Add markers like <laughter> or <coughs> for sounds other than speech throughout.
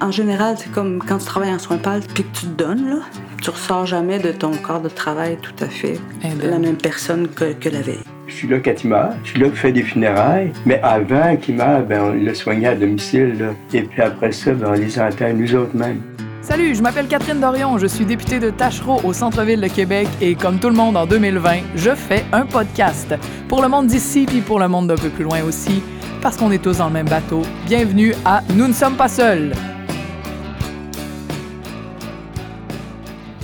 En, général, c'est comme quand tu travailles en soins pâles puis que tu te donnes, là, tu ressors jamais de ton corps de travail tout à fait Indemne. la même personne que, que la veille. Je suis là quand il meurt, je suis là pour faire des funérailles. Mais avant qu'il meure, ben, on l'a soigné à domicile. là. Et puis après ça, ben, on les enterre nous autres mêmes. Salut, je m'appelle Catherine Dorion, je suis députée de Tachereau au centre-ville de Québec et comme tout le monde en 2020, je fais un podcast. Pour le monde d'ici puis pour le monde d'un peu plus loin aussi, parce qu'on est tous dans le même bateau. Bienvenue à Nous ne sommes pas seuls.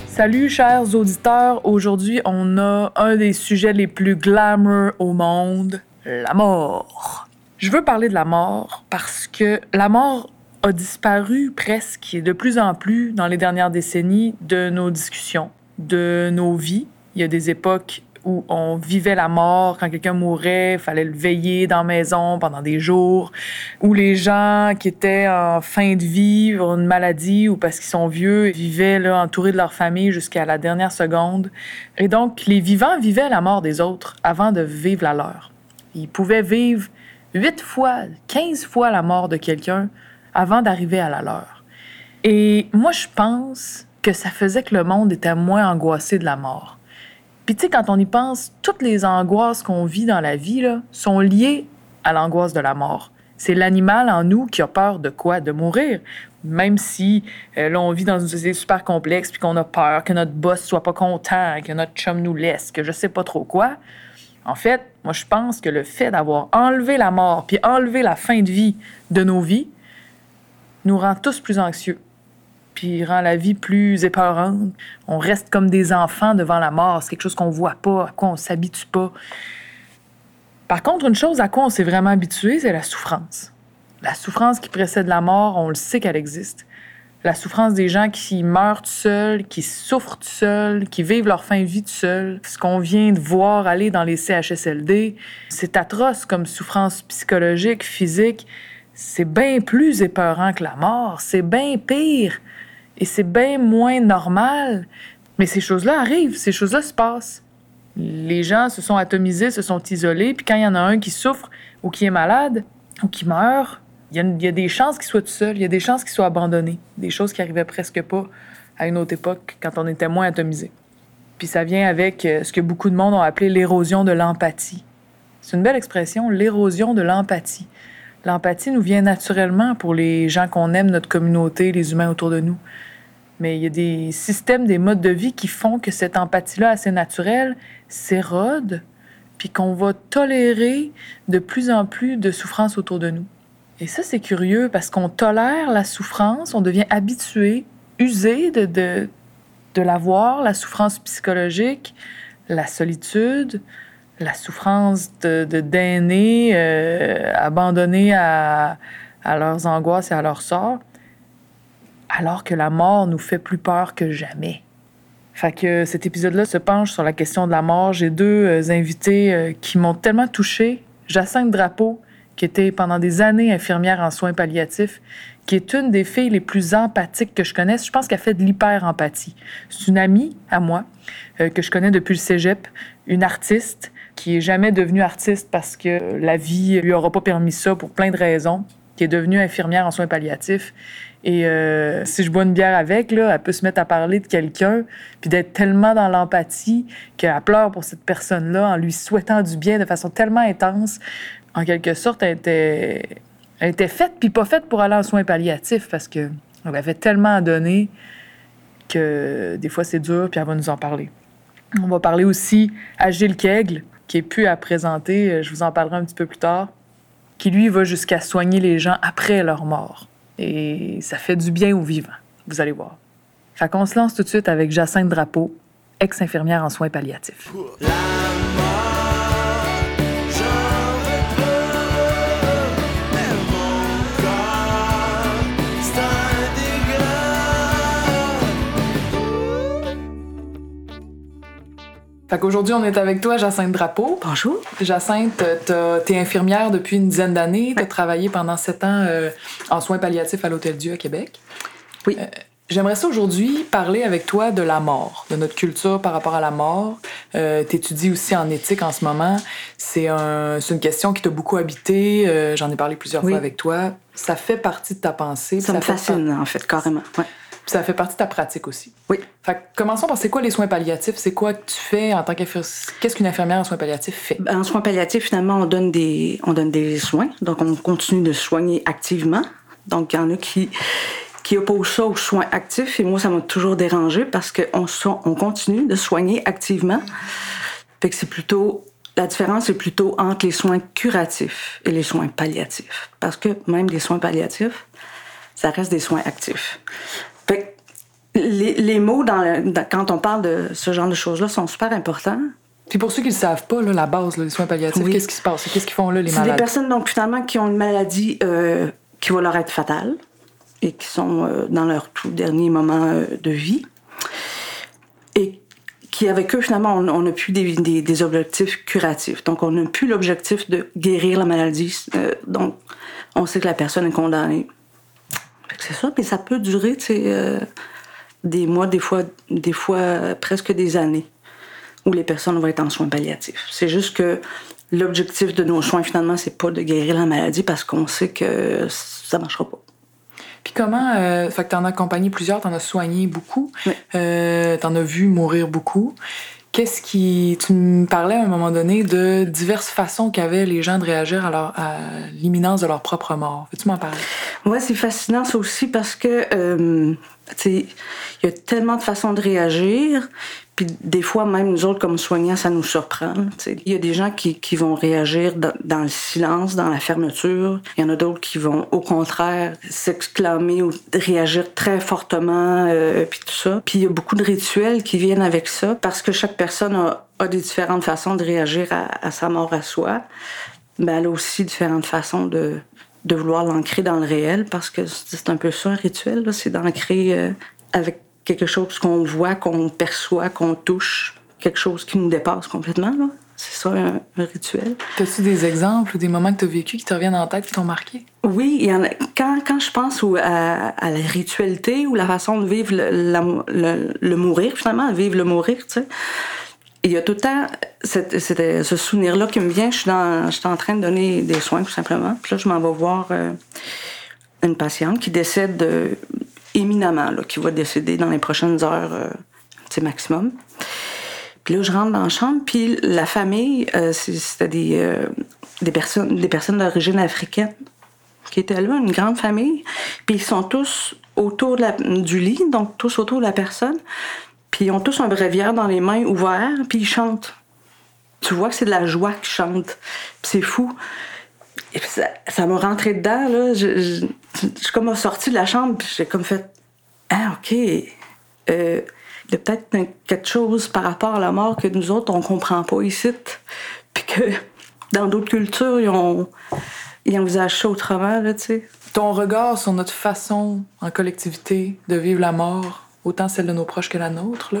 Salut chers auditeurs, aujourd'hui on a un des sujets les plus glamour au monde, la mort. Je veux parler de la mort parce que la mort a disparu presque et de plus en plus dans les dernières décennies de nos discussions, de nos vies. Il y a des époques où on vivait la mort quand quelqu'un mourait, il fallait le veiller dans la maison pendant des jours, où les gens qui étaient en fin de vie, ont une maladie ou parce qu'ils sont vieux, vivaient entourés de leur famille jusqu'à la dernière seconde. Et donc, les vivants vivaient la mort des autres avant de vivre la leur. Ils pouvaient vivre huit fois, quinze fois la mort de quelqu'un avant d'arriver à la leur. Et moi, je pense que ça faisait que le monde était moins angoissé de la mort. Puis tu sais, quand on y pense, toutes les angoisses qu'on vit dans la vie sont liées à l'angoisse de la mort. C'est l'animal en nous qui a peur de quoi? De mourir. Même si euh, là, on vit dans une société super complexe, puis qu'on a peur que notre boss soit pas content, que notre chum nous laisse, que je sais pas trop quoi. En fait, moi, je pense que le fait d'avoir enlevé la mort, puis enlevé la fin de vie de nos vies, nous rend tous plus anxieux, puis rend la vie plus épeurante. On reste comme des enfants devant la mort. C'est quelque chose qu'on voit pas, à quoi on s'habitue pas. Par contre, une chose à quoi on s'est vraiment habitué, c'est la souffrance. La souffrance qui précède la mort, on le sait qu'elle existe. La souffrance des gens qui meurent tout seuls, qui souffrent tout seuls, qui vivent leur fin de vie tout seuls. Ce qu'on vient de voir aller dans les CHSLD, c'est atroce comme souffrance psychologique, physique. C'est bien plus épeurant que la mort. C'est bien pire. Et c'est bien moins normal. Mais ces choses-là arrivent, ces choses-là se passent. Les gens se sont atomisés, se sont isolés, puis quand il y en a un qui souffre ou qui est malade ou qui meurt, il y, a, des chances qu'il soit tout seul, il y a des chances qu'il soit abandonné, des choses qui arrivaient presque pas à une autre époque quand on était moins atomisé. Puis ça vient avec euh, ce que beaucoup de monde ont appelé l'érosion de l'empathie. C'est une belle expression, l'érosion de l'empathie. L'empathie nous vient naturellement pour les gens qu'on aime, notre communauté, les humains autour de nous. Mais il y a des systèmes, des modes de vie qui font que cette empathie-là, assez naturelle, s'érode, puis qu'on va tolérer de plus en plus de souffrance autour de nous. Et ça, c'est curieux parce qu'on tolère la souffrance, on devient habitué, usé de, de, de la voir, la souffrance psychologique, la solitude, la souffrance de d'aînés euh, abandonnés à, à leurs angoisses et à leur sort, alors que la mort nous fait plus peur que jamais. Fait que cet épisode-là se penche sur la question de la mort. J'ai deux euh, invités euh, qui m'ont tellement touchée. Jacinthe Drapeau, qui était pendant des années infirmière en soins palliatifs, qui est une des filles les plus empathiques que je connaisse. Je pense qu'elle fait de l'hyper-empathie. C'est une amie à moi que je connais depuis le cégep, une artiste qui est jamais devenue artiste parce que la vie lui aura pas permis ça pour plein de raisons, qui est devenue infirmière en soins palliatifs. Et euh, si je bois une bière avec, là, elle peut se mettre à parler de quelqu'un, puis d'être tellement dans l'empathie qu'elle pleure pour cette personne-là en lui souhaitant du bien de façon tellement intense. En quelque sorte, elle était, elle était faite, puis pas faite pour aller en soins palliatifs parce que elle avait tellement à donner que des fois c'est dur, puis elle va nous en parler. On va parler aussi à Gilles Kegel, qui est plus à présenter, euh, je vous en parlerai un petit peu plus tard, qui lui va jusqu'à soigner les gens après leur mort. Et ça fait du bien aux vivants, vous allez voir. Fait qu'on se lance tout de suite avec Jacinthe Drapeau, ex-infirmière en soins palliatifs. Fait qu'aujourd'hui, on est avec toi, Jacinthe Drapeau. Bonjour. Jacinthe, t'es infirmière depuis une dizaine d'années. T'as travaillé pendant sept ans euh, en soins palliatifs à l'Hôtel Dieu à Québec. Oui. Euh, J'aimerais ça aujourd'hui parler avec toi de la mort, de notre culture par rapport à la mort. Euh, tu étudies aussi en éthique en ce moment. C'est un, une question qui t'a beaucoup habité. Euh, J'en ai parlé plusieurs Oui. fois avec toi. Ça fait partie de ta pensée. Ça puis me fascine, en fait, carrément. Ouais. Ça fait partie de ta pratique aussi. Oui. Fait que commençons par c'est quoi les soins palliatifs? C'est quoi que tu fais en tant qu'infirmière? Qu'est-ce qu'une infirmière en soins palliatifs fait? En soins palliatifs, finalement, on donne des, on donne des soins. Donc, on continue de soigner activement. Donc, il y en a qui, qui opposent ça aux soins actifs. Et moi, ça m'a toujours dérangé parce qu'on so- on continue de soigner activement. Fait que c'est plutôt. La différence est plutôt entre les soins curatifs et les soins palliatifs. Parce que même les soins palliatifs, ça reste des soins actifs. Les, les mots, dans le- dans- quand on parle de ce genre de choses-là, sont super importants. Puis pour ceux qui ne le savent pas, là, la base, là, les soins palliatifs, Oui. qu'est-ce qui se passe? Qu'est-ce qu'ils font là, les C'est des malades? personnes, donc, finalement, qui ont une maladie euh, qui va leur être fatale et qui sont euh, dans leur tout dernier moment euh, de vie. Et qui, avec eux, finalement, on n'a plus des, des- des objectifs curatifs. Donc, on n'a plus l'objectif de guérir la maladie. Donc, on sait que la personne est condamnée. Fait que C'est ça, mais ça peut durer, tu sais, des mois, des fois, des fois presque des années où les personnes vont être en soins palliatifs. C'est juste que l'objectif de nos soins, finalement, c'est pas de guérir la maladie parce qu'on sait que ça marchera pas. Puis comment, euh, fait que t'en as accompagné plusieurs, t'en as soigné beaucoup, Oui. euh, t'en as vu mourir beaucoup. Qu'est-ce qui, tu me parlais à un moment donné de diverses façons qu'avaient les gens de réagir à, leur- à l'imminence de leur propre mort. Veux-tu m'en parler? Ouais, c'est fascinant ça aussi parce que euh, il y a tellement de façons de réagir. Puis des fois, même nous autres, comme soignants, ça nous surprend. Il y a des gens qui, qui vont réagir dans, le silence, dans la fermeture. Il y en a d'autres qui vont, au contraire, s'exclamer ou réagir très fortement, euh, puis tout ça. Puis il y a beaucoup de rituels qui viennent avec ça parce que chaque personne a, des différentes façons de réagir à, à sa mort à soi. Mais elle a aussi différentes façons de, de vouloir l'ancrer dans le réel parce que c'est un peu ça un rituel, c'est d'ancrer euh, avec quelque chose qu'on voit, qu'on perçoit, qu'on touche, quelque chose qui nous dépasse complètement. là. C'est ça un, un rituel. T'as-tu des exemples ou des moments que t'as vécu qui te reviennent en tête qui t'ont marqué? Oui, il y en a, quand, quand je pense au- à, à la ritualité ou la façon de vivre le, la- le- le mourir, finalement, vivre le mourir, tu sais, il y a tout le temps ce souvenir-là qui me vient. Je suis, dans, je suis en train de donner des soins, tout simplement. Puis là, je m'en vais voir euh, une patiente qui décède euh, éminemment, qui va décéder dans les prochaines heures, euh, maximum. Puis là, je rentre dans la chambre, puis la famille, euh, c'était des, personnes, d'origine africaine qui étaient là, une grande famille. Puis ils sont tous autour du lit, donc tous autour de la personne. Puis ils ont tous un bréviaire dans les mains ouvert, puis ils chantent. Tu vois que c'est de la joie qu'ils chantent. C'est fou. Ça m'a rentré dedans, là. Je, suis comme sortie de la chambre, puis j'ai comme fait Ah, OK. Euh, il y a peut-être quelque chose par rapport à la mort que nous autres, on comprend pas ici. Puis que dans d'autres cultures, ils, ont, ils envisagent ça autrement, là, tu sais. Ton regard sur notre façon en collectivité de vivre la mort, autant celle de nos proches que la nôtre, là,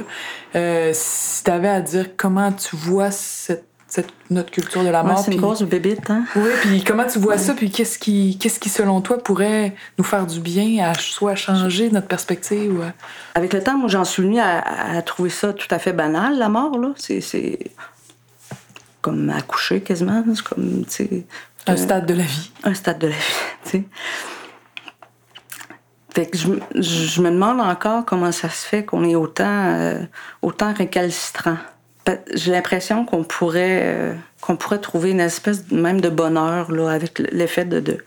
euh, si t'avais à dire comment tu vois cette, cette- notre culture de la Ouais, mort, c'est une grosse bébite, hein? Oui, puis <laughs> comment tu vois ça, puis qu'est-ce qui, qu'est-ce qui, selon toi, pourrait nous faire du bien, à, soit changer notre perspective. Avec le temps, moi, j'en suis venue à, à trouver ça tout à fait banal, la mort, là. C'est, c'est comme accoucher quasiment. C'est comme, tu un euh, stade de la vie. un stade de la vie, <laughs> tu sais. Fait que je, me- je me demande encore comment ça se fait qu'on est autant, euh, autant récalcitrant. J'ai l'impression qu'on pourrait, euh, qu'on pourrait trouver une espèce même de bonheur là, avec l'effet de, de-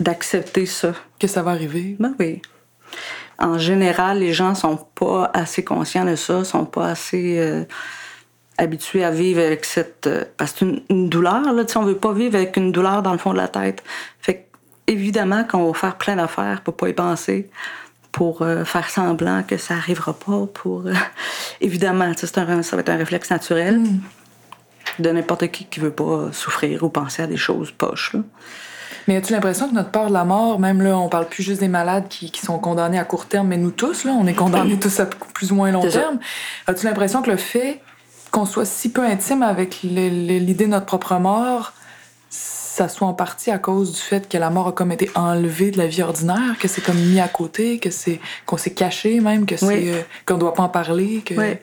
d'accepter ça. Que ça va arriver. Ben oui. En général, les gens sont pas assez conscients de ça, sont pas assez euh, habitués à vivre avec cette. euh, parce que c'est une, une douleur, là, tu sais, on veut pas vivre avec une douleur dans le fond de la tête. Fait que, évidemment qu'on va faire plein d'affaires pour pas y penser, pour euh, faire semblant que ça arrivera pas, pour. euh, <laughs> évidemment, un- ça va être un réflexe naturel de n'importe qui qui veut pas souffrir ou penser à des choses poches, là. Mais as-tu l'impression que notre peur de la mort, même là, on parle plus juste des malades qui, qui sont condamnés à court terme, mais nous tous, là, on est condamnés <clears throat> tous à plus ou moins long terme. As-tu l'impression que le fait qu'on soit si peu intime avec l'idée de notre propre mort, ça soit en partie à cause du fait que la mort a comme été enlevée de la vie ordinaire, que c'est comme mis à côté, que c'est qu'on s'est caché même, que c'est Oui. euh, qu'on doit pas en parler, que Oui.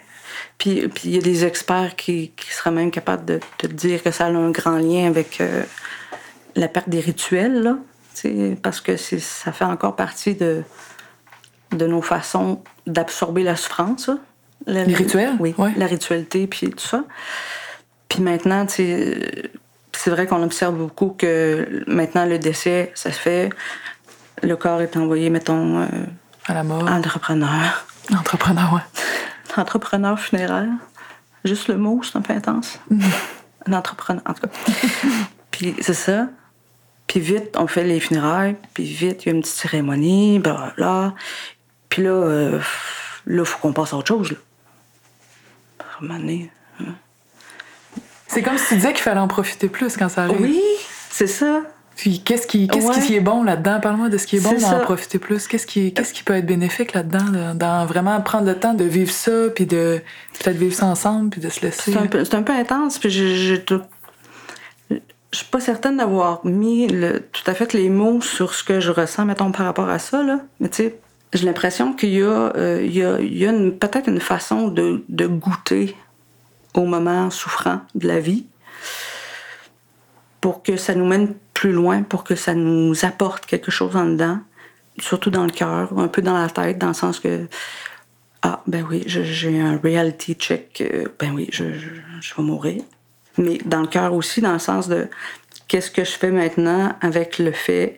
Puis puis il y a des experts qui, qui seraient même capables de te dire que ça a un grand lien avec euh, la perte des rituels, là. Parce que ça fait encore partie de, de nos façons d'absorber la souffrance. là. La- Les rituels? Oui, Ouais. la ritualité, puis tout ça. Puis maintenant, tu sais, c'est vrai qu'on observe beaucoup que maintenant, le décès, ça se fait. Le corps est envoyé, mettons, euh, à la mort. entrepreneur. Entrepreneur, ouais. <laughs> Entrepreneur funéraire. Juste le mot, c'est un peu intense. <laughs> Un entrepreneur, en tout cas. puis c'est ça. Puis vite, on fait les funérailles. Puis vite, il y a une petite cérémonie, blablabla. Puis là, euh, là, faut qu'on passe à autre chose. Là. À un moment donné, C'est comme si tu disais qu'il fallait en profiter plus quand ça arrive. Oui, c'est ça. Puis qu'est-ce qui, qu'est-ce Ouais. qui est bon là-dedans? Parle-moi de ce qui est bon d'en profiter plus. Qu'est-ce qui, qu'est-ce qui peut être bénéfique là-dedans? de- Dans vraiment prendre le temps de vivre ça, puis de peut-être vivre ça ensemble, puis de se laisser? C'est un, peu- c'est un peu intense. Puis je, je, tout- je suis pas certaine d'avoir mis le- tout à fait les mots sur ce que je ressens, mettons, par rapport à ça. Là. Mais tu sais, j'ai l'impression qu'il y a, euh, il y a, il y a peut-être une façon de, de goûter au moment souffrant de la vie pour que ça nous mène plus loin, pour que ça nous apporte quelque chose en dedans, surtout dans le cœur, un peu dans la tête, dans le sens que ah, ben oui, j'ai un reality check. euh, Ben oui, je, vais mourir. Mais dans le cœur aussi, dans le sens de qu'est-ce que je fais maintenant avec le fait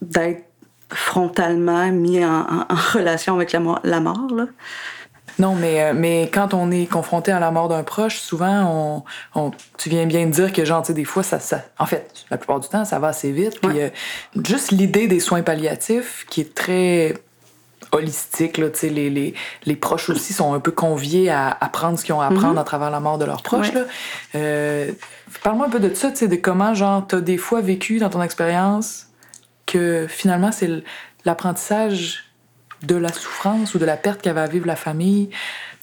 d'être frontalement mis en, relation avec la, la mort. Là? Non, mais, euh, mais quand on est confronté à la mort d'un proche, souvent, on, on- tu viens bien de dire que, genre, tu sais, des fois, ça, ça. En fait, la plupart du temps, ça va assez vite. Puis, Ouais. euh, juste l'idée des soins palliatifs, qui est très holistique, là, tu sais, les, les, les proches aussi sont un peu conviés à apprendre ce qu'ils ont à apprendre à travers la mort de leurs proches, Ouais. là. Euh, Parle-moi un peu de ça, tu sais, de comment, genre, t'as des fois vécu dans ton expérience que finalement, c'est l'apprentissage de la souffrance ou de la perte qu'avait à vivre la famille.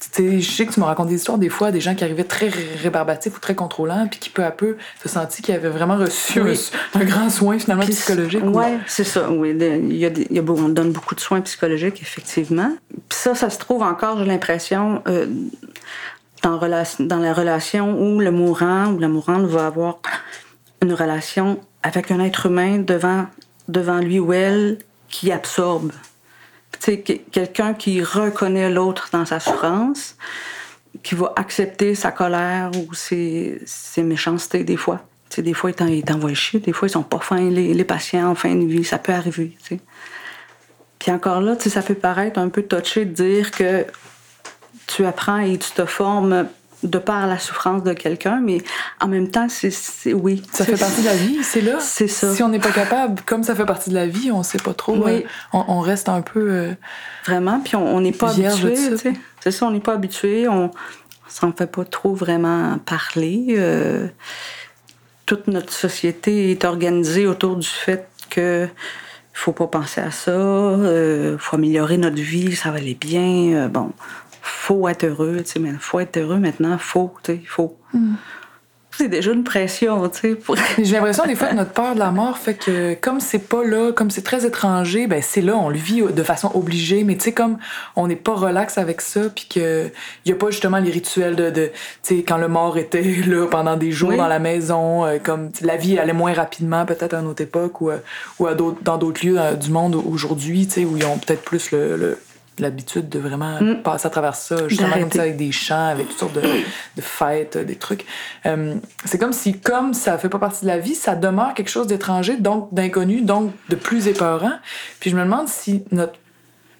Tu sais, je sais que tu me racontes des histoires des fois des gens qui arrivaient très ré- rébarbatifs ou très contrôlants, puis qui peu à peu se senti qu'ils avaient vraiment reçu Oui. un, un grand soin finalement psychologique. ou- Ouais, c'est ça. Oui, il y a il y a on donne beaucoup de soins psychologiques, effectivement. Puis ça, ça se trouve encore, j'ai l'impression, euh, dans, dans la relation où le mourant ou la mourante va avoir une relation avec un être humain devant, devant lui ou elle qui absorbe. Quelqu'un qui reconnaît l'autre dans sa souffrance, qui va accepter sa colère ou ses, méchancetés des fois. Tu sais, des fois, ils t'en- ils t'envoient chier, des fois, ils sont pas fins, les, patients en fin de vie, ça peut arriver. tu sais. Puis encore là, ça peut paraître un peu touché de dire que tu apprends et tu te formes de par la souffrance de quelqu'un, mais en même temps, c'est oui. Ça fait partie de la vie, c'est là. C'est ça. Si on n'est pas capable, comme ça fait partie de la vie, on sait pas trop. Oui. euh, on, on reste un peu. euh, Vraiment, puis on n'est pas habitué. C'est ça, on n'est pas habitué. On s'en fait pas trop vraiment parler. euh, toute notre société est organisée autour du fait que faut pas penser à ça, faut améliorer notre vie, ça va aller bien. bon, faut être heureux, tu sais, mais faut être heureux maintenant, faut, tu sais, faut. C'est déjà une pression, tu sais. Pour... <laughs> J'ai l'impression des fois que notre peur de la mort fait que comme c'est pas là, comme c'est très étranger, ben c'est là, on le vit de façon obligée, mais tu sais comme on n'est pas relax avec ça, puis que y a pas justement les rituels de, de tu sais quand le mort était là pendant des jours Oui. dans la maison, euh, comme la vie allait moins rapidement peut-être à notre époque ou, euh, ou à d'autres dans d'autres lieux euh, du monde aujourd'hui, tu sais où ils ont peut-être plus le, le- l'habitude de vraiment passer à travers ça, justement comme ça avec des chants, avec toutes sortes de, de fêtes, des trucs. Euh, c'est comme si, comme ça fait pas partie de la vie, ça demeure quelque chose d'étranger, donc d'inconnu, donc de plus épeurant. Puis je me demande si notre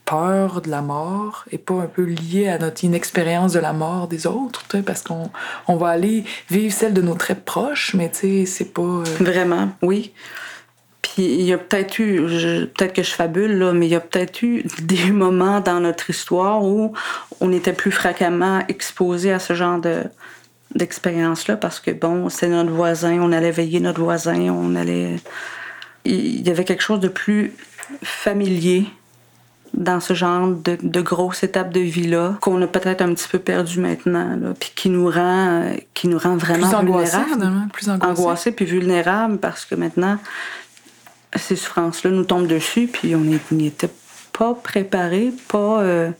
peur de la mort est pas un peu liée à notre inexpérience de la mort des autres, parce qu'on on va aller vivre celle de nos très proches, mais tu sais, c'est pas... euh, Vraiment, oui. Puis il y a peut-être eu, peut-être que je fabule, là, mais il y a peut-être eu des <laughs> moments dans notre histoire où on était plus fréquemment exposé à ce genre de d'expérience-là parce que, bon, c'est notre voisin, on allait veiller notre voisin, on allait... Il y avait quelque chose de plus familier dans ce genre de, de grosses étapes de vie-là qu'on a peut-être un petit peu perdu maintenant, là, puis qui nous rend, euh, qui nous rend vraiment Plus angoissé, vulnérables. Plus angoissé. Angoissés puis vulnérables parce que maintenant, ces souffrances-là nous tombent dessus, puis on n'y était pas préparé, pas. euh,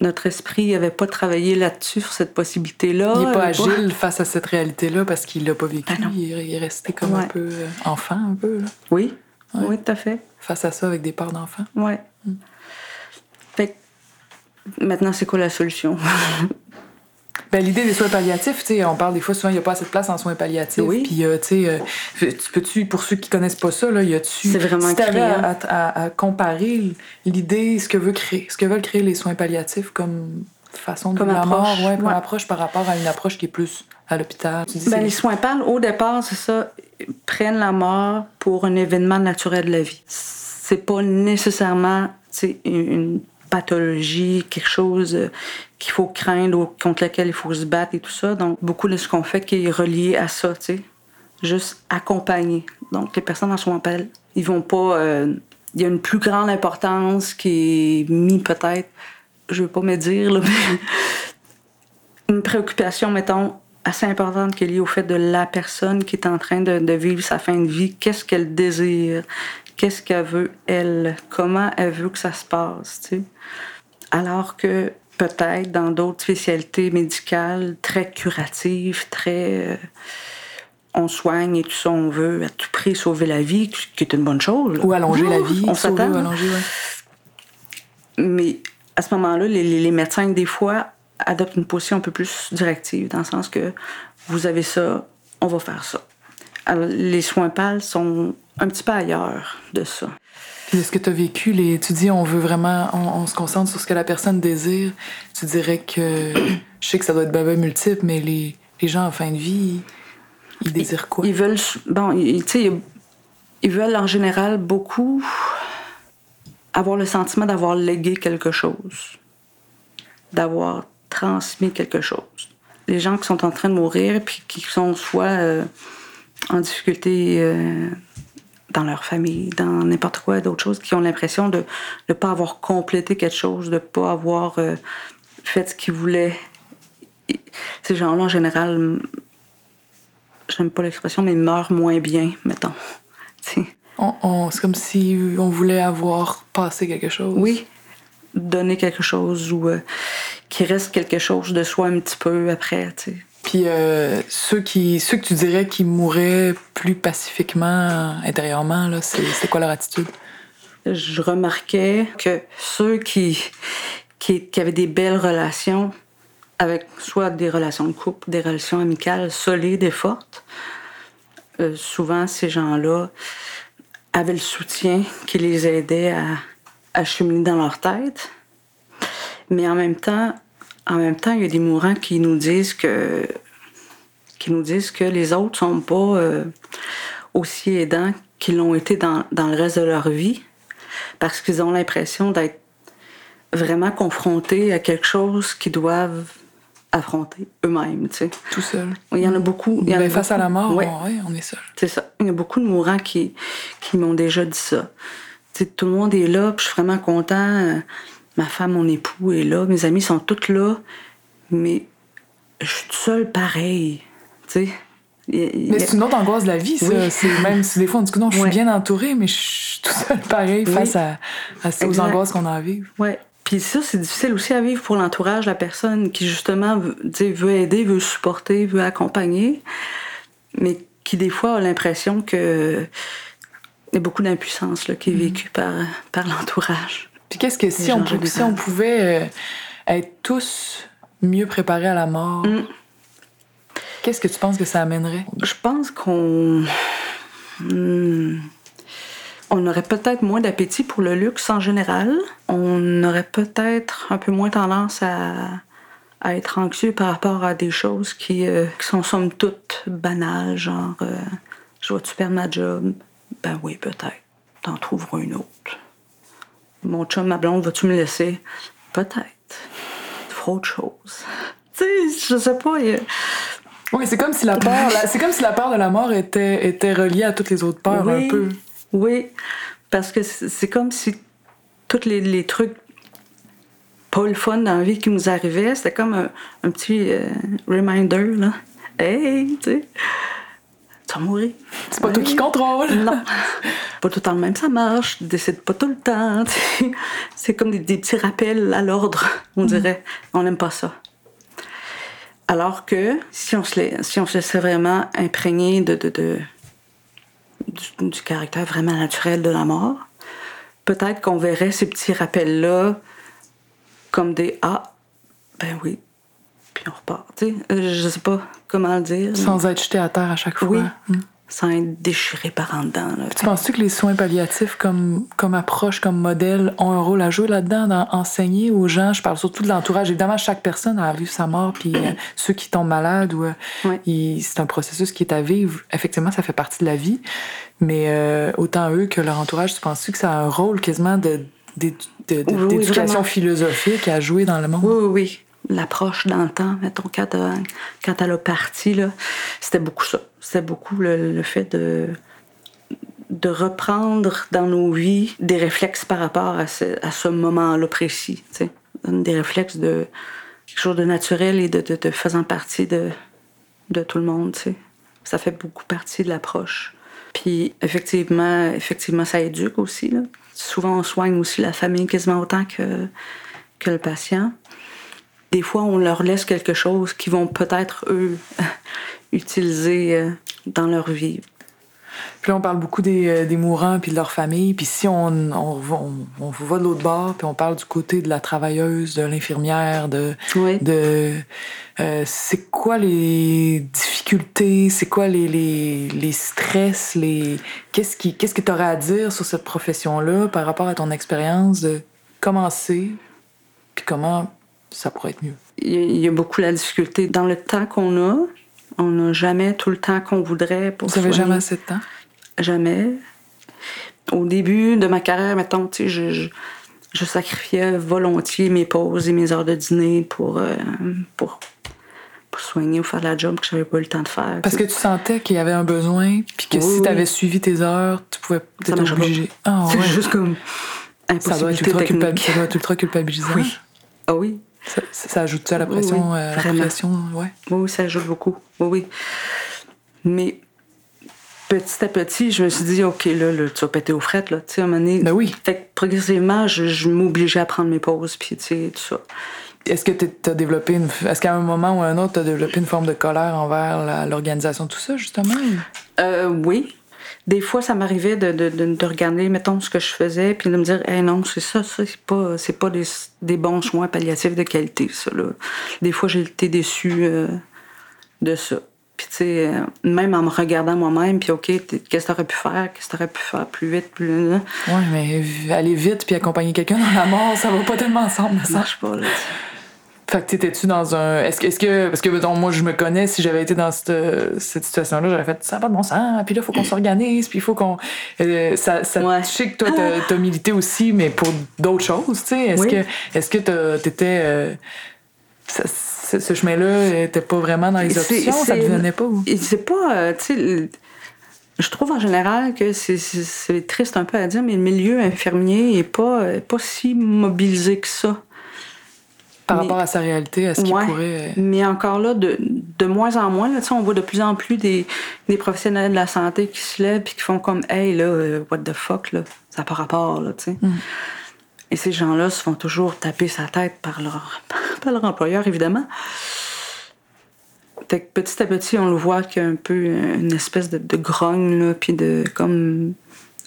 notre esprit n'avait pas travaillé là-dessus, sur cette possibilité-là. Il n'est pas Euh, agile face à cette réalité-là parce qu'il l'a pas vécu. Ah il, est, resté comme un peu euh, enfant, un peu, là, Oui, Ouais. oui, tout à fait. face à ça avec des parts d'enfant. Ouais. Fait que, maintenant, c'est quoi la solution? <laughs> Ben, l'idée des soins palliatifs, tu sais, on parle des fois souvent, il n'y a pas assez de place en soins palliatifs. Oui. Puis, euh, tu sais, euh, tu peux-tu, pour ceux qui connaissent pas ça, là, y a-tu. C'est vraiment Si à, à- comparer l'idée, ce que veut créer, ce que veulent créer les soins palliatifs comme façon de Comme la mort, ouais, comme ouais. approche par rapport à une approche qui est plus à l'hôpital. Ben, les soins pâles, au départ, c'est ça, prennent la mort pour un événement naturel de la vie. C'est pas nécessairement tu sais, une une pathologie, quelque chose euh, qu'il faut craindre ou contre lequel il faut se battre et tout ça. Donc, beaucoup de ce qu'on fait qui est relié à ça, tu sais. Juste accompagner. Donc, les personnes en soins pâles, ils vont pas. euh, il y a une plus grande importance qui est mise peut-être, je veux pas me dire, là, <laughs> mais une préoccupation, mettons, assez importante qui est liée au fait de la personne qui est en train de vivre sa fin de vie. Qu'est-ce qu'elle désire? Qu'est-ce qu'elle veut, elle? Comment elle veut que ça se passe, tu sais? Alors que peut-être dans d'autres spécialités médicales très curatives, très... euh, on soigne et tout ça, on veut à tout prix sauver la vie, qui est une bonne chose. Ou allonger la vie, On s'attend. ou allonger, ouais. Mais à ce moment-là, les, les- les médecins, des fois, adoptent une position un peu plus directive, dans le sens que vous avez ça, on va faire ça. Alors, les soins pâles sont un petit peu ailleurs de ça. Puis est-ce que tu as vécu les. Tu dis, on veut vraiment. On, on se concentre sur ce que la personne désire. Tu dirais que. Je sais que ça doit être baba multiple, mais les, les gens en fin de vie, ils, ils désirent quoi? Ils veulent, bon, tu sais, ils veulent en général beaucoup avoir le sentiment d'avoir légué quelque chose, d'avoir transmis quelque chose. Les gens qui sont en train de mourir puis qui sont soit euh, en difficulté euh, dans leur famille, dans n'importe quoi, d'autres choses, qui ont l'impression de ne pas avoir complété quelque chose, de ne pas avoir euh, fait ce qu'ils voulaient. Et Ces gens-là, en général, j'aime pas l'expression, mais meurent moins bien, mettons. <laughs> On, on- c'est comme si on voulait avoir passé quelque chose. Oui, donner quelque chose ou euh, qu'il reste quelque chose de soi un petit peu après, tu sais. Puis euh, ceux, qui, ceux que tu dirais qui mouraient plus pacifiquement intérieurement, c'est, c'est quoi leur attitude? Je remarquais que ceux qui, qui, qui avaient des belles relations, avec soit des relations de couple, des relations amicales solides et fortes, euh, souvent ces gens-là avaient le soutien qui les aidait à, à cheminer dans leur tête. Mais en même temps, en même temps, il y a des mourants qui nous disent que qui nous disent que les autres sont pas euh, aussi aidants qu'ils l'ont été dans, dans le reste de leur vie parce qu'ils ont l'impression d'être vraiment confrontés à quelque chose qu'ils doivent affronter eux-mêmes, tu sais. Tout seul. Il y en a beaucoup. Il y en a Ben, face à la mort, Ouais. ouais, on est seul. C'est ça. Il y a beaucoup de mourants qui, qui m'ont déjà dit ça. Tu sais, tout le monde est là, puis je suis vraiment content. Ma femme, mon époux est là, mes amis sont tous là, mais je suis toute seule pareil. Tu sais. Mais c'est une autre angoisse de la vie, ça. Oui. C'est même si des fois on dit que non, je suis Ouais. bien entourée, mais je suis tout seul pareil Oui. face à, à ces- aux angoisses qu'on a à vivre. Ouais. Puis ça, c'est difficile aussi à vivre pour l'entourage, la personne qui justement veut, aider, veut supporter, veut accompagner, mais qui des fois a l'impression que il y a beaucoup d'impuissance qui est vécue par, par l'entourage. Puis qu'est-ce que si on, si pouvait euh, être tous mieux préparés à la mort, Mm. qu'est-ce que tu penses que ça amènerait? Je pense qu'on. Hmm. On aurait peut-être moins d'appétit pour le luxe en général. On aurait peut-être un peu moins tendance à, à être anxieux par rapport à des choses qui, euh, qui sont somme toute banales, genre euh, je vais-tu perdre ma job? Ben oui, peut-être. T'en trouveras une autre. Mon chum, ma blonde, vas-tu me laisser? Peut-être. Feras autre chose. <laughs> Tu sais, je sais pas. a- Oui, c'est comme si la peur, c'est comme si la peur de la mort était, était reliée à toutes les autres peurs un Oui, peu. Oui, parce que c'est comme si tous les, les trucs pas le fun dans la vie qui nous arrivait, c'était comme un, un petit euh, reminder, là. Hey, tu sais, tu vas mourir. C'est pas toi qui contrôle. Non. <laughs> pas tout le temps le même, ça marche. Tu décides pas tout le temps. <laughs> C'est comme des, des petits rappels à l'ordre, on dirait. On n'aime pas ça. Alors que si on se, lai- si on se laissait vraiment imprégner de, de, de- du, du caractère vraiment naturel de la mort, peut-être qu'on verrait ces petits rappels-là comme des Ah, ben oui, puis on repart. Tu sais, euh, je sais pas comment le dire. Sans être jeté à terre à chaque fois. Oui. Mm. Sans être déchiré par en dedans. là. Tu penses-tu que les soins palliatifs comme, comme approche, comme modèle, ont un rôle à jouer là-dedans, dans enseigner aux gens? Je parle surtout de l'entourage. Évidemment, chaque personne a vivre sa mort, puis euh, <coughs> ceux qui tombent malades, ou, euh, c'est un processus qui est à vivre. Effectivement, ça fait partie de la vie. Mais euh, autant eux que leur entourage, tu penses-tu que ça a un rôle quasiment de, Oui, d'éducation philosophique à jouer dans le monde? Oui, oui, oui. L'approche dans le temps, mettons, quand, quand elle a parti, c'était beaucoup ça. C'était beaucoup le, fait de, de reprendre dans nos vies des réflexes par rapport à ce, à ce moment-là précis. tu sais. Des réflexes de quelque chose de naturel et de, de, faisant partie de, de tout le monde. tu sais. Ça fait beaucoup partie de l'approche. Puis effectivement, effectivement, ça éduque aussi. Là. Souvent, on soigne aussi la famille quasiment autant que, que le patient. Des fois, on leur laisse quelque chose qu'ils vont peut-être, eux, <laughs> utiliser euh, dans leur vie. Puis là, on parle beaucoup des, euh, des mourants puis de leur famille. Puis si on, on, on, on va de l'autre bord, puis on parle du côté de la travailleuse, de l'infirmière, de... Oui. de euh, c'est quoi les difficultés, c'est quoi les, les, les stress, les... Qu'est-ce, qui, qu'est-ce que tu aurais à dire sur cette profession-là par rapport à ton expérience de commencer, puis comment ça pourrait être mieux? Il y a- beaucoup la difficulté. Dans le temps qu'on a, on n'a jamais tout le temps qu'on voudrait pour Vous avez soigner. jamais assez de temps? Jamais. Au début de ma carrière, mettons, tu sais, je, je, je sacrifiais volontiers mes pauses et mes heures de dîner pour, euh, pour, pour soigner ou faire la job que j'avais pas eu le temps de faire. Parce que tu sentais qu'il y avait un besoin, puis que Oui, si oui. tu avais suivi tes heures, tu pouvais pas. obligé. Ah c'est ouais. juste comme Ça doit, être ultra ça doit être ultra culpabilisant. Oui. Ah oui. Ça, ça- ça à la pression? oui, euh, la pression, ouais. Oui, ça ajoute beaucoup. Oui, oui. Mais petit à petit, je me suis dit, OK, là, là, tu vas péter aux frettes, là. Tu sais, à un moment donné. Ben oui. Fait que progressivement, je, je m'obligeais à prendre mes pauses, puis tu sais, tout ça. Est-ce que tu as développé une. Est-ce qu'à un moment ou à un autre, tu as développé une forme de colère envers l'organisation de tout ça, justement? Euh, oui. Des fois, ça m'arrivait de, de, de, de regarder, mettons, ce que je faisais, puis de me dire, hey, non, c'est ça, ça, c'est pas, c'est pas des, des bons soins palliatifs de qualité, ça, là. Des fois, j'ai été déçue euh, de ça. Puis, tu sais, euh, même en me regardant moi-même, puis, OK, qu'est-ce que t'aurais pu faire? Qu'est-ce que t'aurais pu faire plus vite, plus. Ouais, mais aller vite puis accompagner quelqu'un dans la mort, ça va pas tellement ensemble, Ça ça. marche pas, là. Fait que t'étais-tu dans un. Est-ce que, est-ce que. Parce que, mettons, moi, je me connais, si j'avais été dans cette, cette situation-là, j'aurais fait ça n'a pas de bon sens, puis là, il faut qu'on s'organise, puis il faut qu'on. euh, ça, ça, Ouais. Je sais que toi, t'as, t'as milité aussi, mais pour d'autres choses, tu sais. Est-ce Oui. que, est-ce que t'étais. euh, ça- ce, ce chemin-là était pas vraiment dans les C'est- options, ça c'est- venait pas? ou? C'est pas, euh, tu sais, je trouve en général que c'est- c'est c'est triste un peu à dire, mais le milieu infirmier est pas, est pas si mobilisé que ça. Par mais- rapport à sa réalité, à ce qu'il Ouais. pourrait. euh, Mais encore là, de, de moins en moins, là, on voit de plus en plus des, des professionnels de la santé qui se lèvent et qui font comme Hey, là, euh, what the fuck, là, ça n'a pas rapport, là, tu sais. Mm. Et ces gens-là se font toujours taper sa tête par leur, <laughs> par leur employeur, évidemment. Fait que petit à petit, on le voit qu'il y a un peu une espèce de, de grogne, là, puis de comme.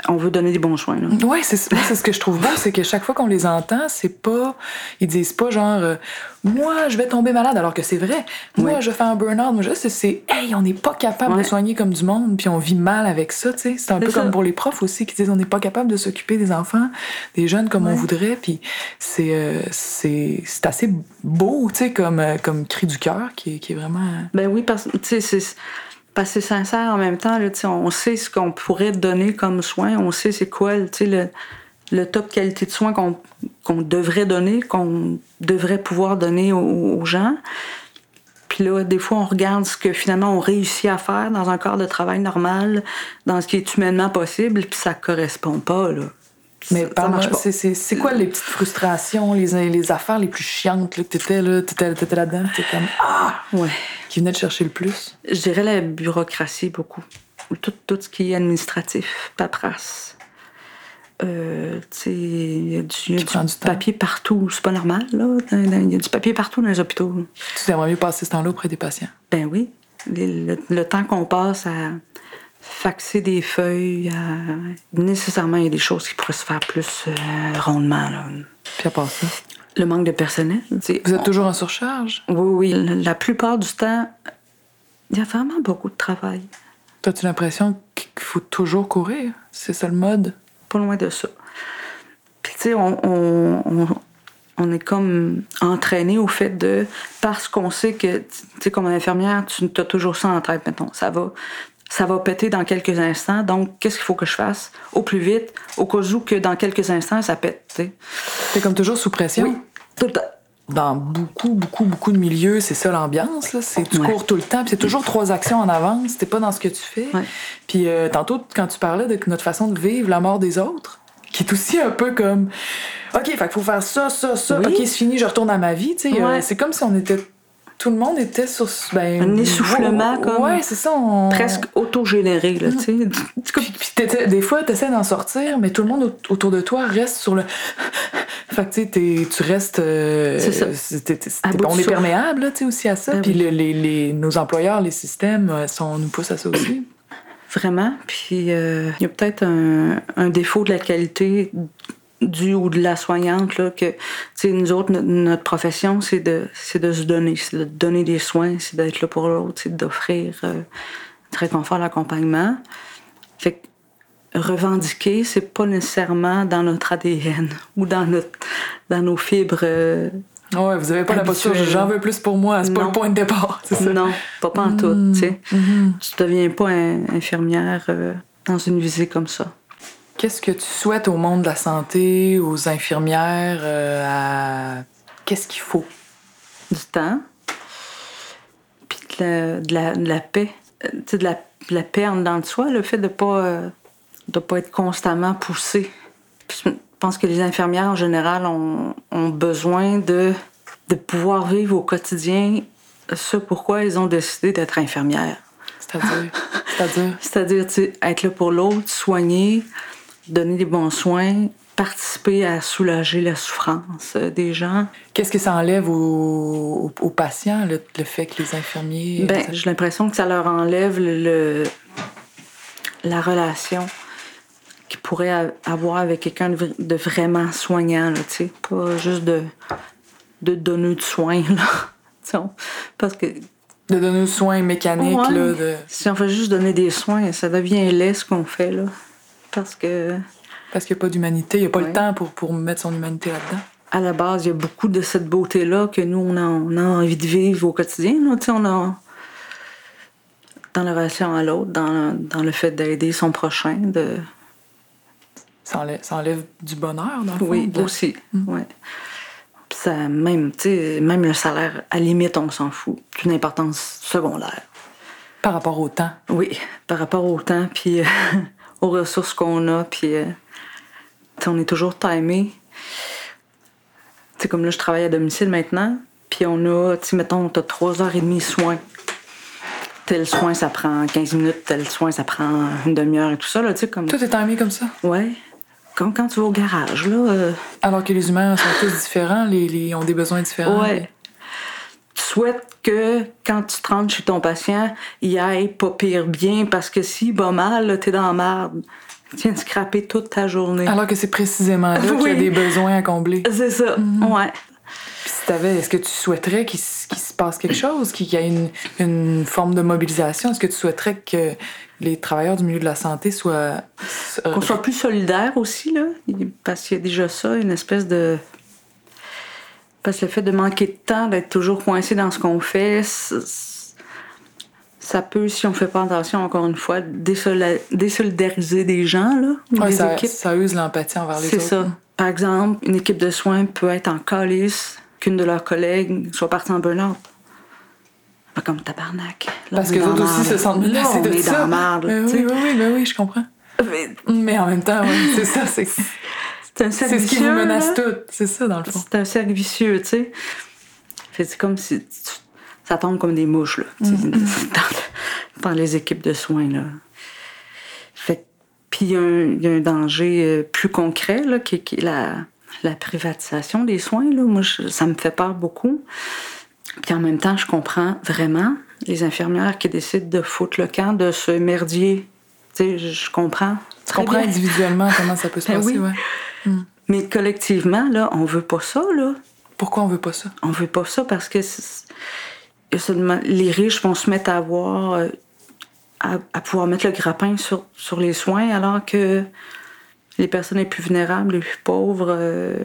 On veut donner des bons soins. Ouais, c'est ce que je trouve beau, c'est que chaque fois qu'on les entend, c'est pas ils disent pas genre euh, moi je vais tomber malade alors que c'est vrai. Moi Oui. je fais un burn-out, c'est hey, on n'est pas capable de soigner comme du monde puis on vit mal avec ça, tu sais. C'est un peu ça. comme pour les profs aussi qui disent on n'est pas capable de s'occuper des enfants, des jeunes comme on voudrait puis c'est euh, c'est c'est assez beau, tu sais comme euh, comme cri du cœur qui, est- qui est vraiment Ben oui, parce que tu sais, c'est parce que c'est sincère en même temps. Là, on sait ce qu'on pourrait donner comme soin, on sait c'est quoi le, le top qualité de soins qu'on devrait donner, qu'on devrait pouvoir donner aux, aux gens. Puis là, des fois, on regarde ce que finalement on réussit à faire dans un corps de travail normal, dans ce qui est humainement possible, puis ça correspond pas. Là. Mais c'est- quoi les petites frustrations, les, les affaires les plus chiantes là, que t'étais là, t'étais, là-dedans, t'étais comme ah, Ouais. Qui venait de chercher le plus? Je dirais la bureaucratie beaucoup. Tout, tout ce qui est administratif, paperasse. Euh, tu sais, il y a du, y a papier partout. C'est pas normal, là. Il y a du papier partout dans les hôpitaux. Tu t'aimerais mieux passer ce temps-là auprès des patients? Ben oui. Le, le temps qu'on passe à faxer des feuilles, à- nécessairement, il y a des choses qui pourraient se faire plus euh, rondement. Là. Puis à part ça? Le manque de personnel. Vous êtes on- toujours en surcharge? Oui, oui. La plupart du temps, il y a vraiment beaucoup de travail. T'as-tu l'impression qu'il faut toujours courir? C'est ça le mode? Pas loin de ça. Puis, tu sais, on, on, on, on est comme entraîné au fait de. Parce qu'on sait que, tu sais, comme infirmière, tu as toujours ça en tête, mettons. Ça va. Ça va péter dans quelques instants, donc qu'est-ce qu'il faut que je fasse? Au plus vite, au cas où que dans quelques instants, ça pète. tu sais. T'es comme toujours sous pression? Oui, tout le temps. Dans beaucoup, beaucoup, beaucoup de milieux, c'est ça l'ambiance. là. C'est tu Ouais. cours tout le temps, puis c'est toujours trois actions en avance. T'es pas dans ce que tu fais. Ouais. Puis euh, tantôt, quand tu parlais de notre façon de vivre la mort des autres, qui est aussi un peu comme OK, fait qu'il faut faire ça, ça, ça. Oui. OK, c'est fini, je retourne à ma vie. Euh, c'est comme si on était. Tout le monde était sur. Ben, Un essoufflement, comme- Ouais, c'est ça. on- Presque autogénéré, là, tu sais. <laughs> Des fois, t'essaies d'en sortir, mais tout le monde au- autour de toi reste sur le. <laughs> fait que tu restes. euh, C'est ça. t'es- t'es- on est perméable, là, tu sais, aussi à ça. Ben Puis oui. le- les, les- nos employeurs, les systèmes, euh, sont, nous poussent à ça aussi. Vraiment. Puis euh, il y a peut-être un, un défaut de la qualité du ou de la soignante là, que tu sais, nous autres, notre, notre profession, c'est de, c'est de se donner, c'est de donner des soins, c'est d'être là pour l'autre, c'est d'offrir euh, du réconfort, l'accompagnement. Fait que revendiquer, c'est pas nécessairement dans notre ADN <laughs> ou dans notre dans nos fibres. euh, Ouais, vous avez pas la posture, j'en veux plus pour moi, c'est pas le point de départ, c'est ça? non, pas pas en tout. tu sais. Tu deviens pas un- infirmière euh, dans une visée comme ça. Qu'est-ce que tu souhaites au monde de la santé, aux infirmières, euh, à... Qu'est-ce qu'il faut? du temps, puis de la, de la, de la paix. Euh, tu sais, de la, de la paix en dedans de soi, le fait de pas, euh, de pas être constamment poussé. Je pense que les infirmières, en général, ont, ont besoin de, de pouvoir vivre au quotidien ce pourquoi ils ont décidé d'être infirmières. C'est-à-dire? C'est-à-dire? <laughs> C'est-à-dire, être là pour l'autre, soigner, donner des bons soins, participer à soulager la souffrance euh, des gens. Qu'est-ce que ça enlève aux, patients, le, le fait que les infirmiers... Ben, j'ai l'impression que ça leur enlève le, la relation qu'ils pourraient avoir avec quelqu'un de, vra- de vraiment soignant, là, pas juste de, de donner du soin, <laughs> là. Parce que De donner aux soins mécaniques, Ouais. là, de... si on fait juste donner des soins, ça devient laid ce qu'on fait, là. Parce que parce qu'il n'y a pas d'humanité, il n'y a pas le temps pour, pour mettre son humanité là-dedans. à la base, il y a beaucoup de cette beauté-là que nous, on a, on a envie de vivre au quotidien. Là, tu sais, on a, dans la relation à l'autre, dans, dans le fait d'aider son prochain, de, Ça enlève, ça enlève du bonheur, dans le fond. Oui, aussi. Ouais. Puis ça, même, même le salaire, à la limite, on s'en fout. C'est une importance secondaire. Par rapport au temps. Oui, par rapport au temps, puis euh, <laughs> aux ressources qu'on a, puis euh, on est toujours timé. Tu sais, comme là, je travaille à domicile maintenant, puis on a, tu mettons, t'as trois heures et demie soins. Tel soin, ça prend 15 minutes, tel soin, ça prend une demi-heure et tout ça, là, tu sais, comme... Tout est timé comme ça? Ouais. Comme quand tu vas au garage, là... euh, Alors que les humains sont tous différents, les, les- ont des besoins différents. Ouais. Souhaites que quand tu te rentres chez ton patient, il aille pas pire bien parce que s'il va mal, t'es dans la merde. Tu viens de scraper toute ta journée. Alors que c'est précisément là <laughs> qu'il y a Oui. des besoins à combler. C'est ça. Ouais. Puis si t'avais, est-ce que tu souhaiterais qu'il se passe quelque chose, qu'il y ait une, une forme de mobilisation? Est-ce que tu souhaiterais que les travailleurs du milieu de la santé soient... Qu'on soit plus solidaire aussi, là? Parce qu'il y a déjà ça, une espèce de. Parce que le fait de manquer de temps, d'être toujours coincé dans ce qu'on fait, ça peut, si on fait pas attention, encore une fois, désolidariser des gens, là, ouais, des ça, équipes. ça use l'empathie envers les C'est autres. ça. Par exemple, une équipe de soins peut être en calice qu'une de leurs collègues soit partie en burn-out. Pas comme tabarnak. Là, Parce on que est les autres aussi se sentent menacés on de est ça. dans la merde, oui, oui, oui, oui, je comprends. Mais Mais en même temps, ouais, c'est ça, c'est... c'est un cercle C'est ce qui vous menace là. toutes. C'est ça, dans le fond. C'est un cercle vicieux, tu sais. C'est comme si ça tombe comme des mouches, là, dans, dans les équipes de soins, là. Fait puis il y, a un- il y a un danger euh, plus concret, là, qui, qui est la, la privatisation des soins, là. Moi, je- ça me fait peur beaucoup. Puis en même temps, je comprends vraiment les infirmières qui décident de foutre le camp de ce merdier. Tu sais, je, comprends. Tu comprends bien. individuellement comment ça peut se <laughs> Ben passer, oui. ouais. Mais collectivement, là, on veut pas ça, là. Pourquoi on veut pas ça? On veut pas ça parce que seulement les riches vont se mettre à avoir à, à pouvoir mettre le grappin sur, sur les soins alors que les personnes les plus vulnérables, les plus pauvres, euh,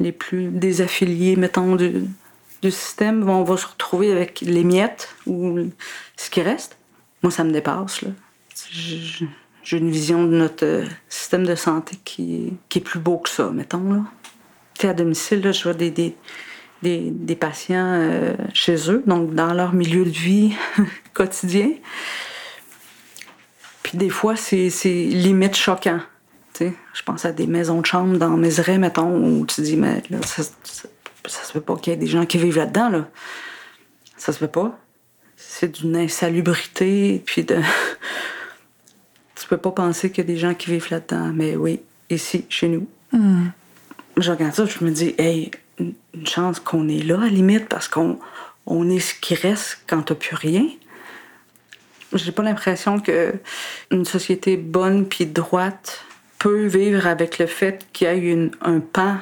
les plus désaffiliés, mettons, du, du système, vont, vont se retrouver avec les miettes ou ce qui reste. Moi, ça me dépasse. Là. Je- J'ai une vision de notre euh, système de santé qui, est plus beau que ça, mettons. Là. À domicile, là, je vois des, des, des, patients euh, chez eux, donc dans leur milieu de vie <laughs> quotidien. Puis des fois, c'est limite choquant. Tu sais, je pense à des maisons de chambre dans Mézeray, mettons, où tu dis, mais là, ça, ça, ça se peut pas qu'il y ait des gens qui vivent là-dedans, là. Ça se peut pas. C'est d'une insalubrité, puis de... tu peux pas penser qu'il y a des gens qui vivent là-dedans, mais oui, ici, chez nous. Je regarde ça, je me dis, hey, une chance qu'on est là, à la limite, parce qu'on on est ce qui reste quand t'as plus rien. J'ai pas l'impression que une société bonne puis droite peut vivre avec le fait qu'il y a une, un pan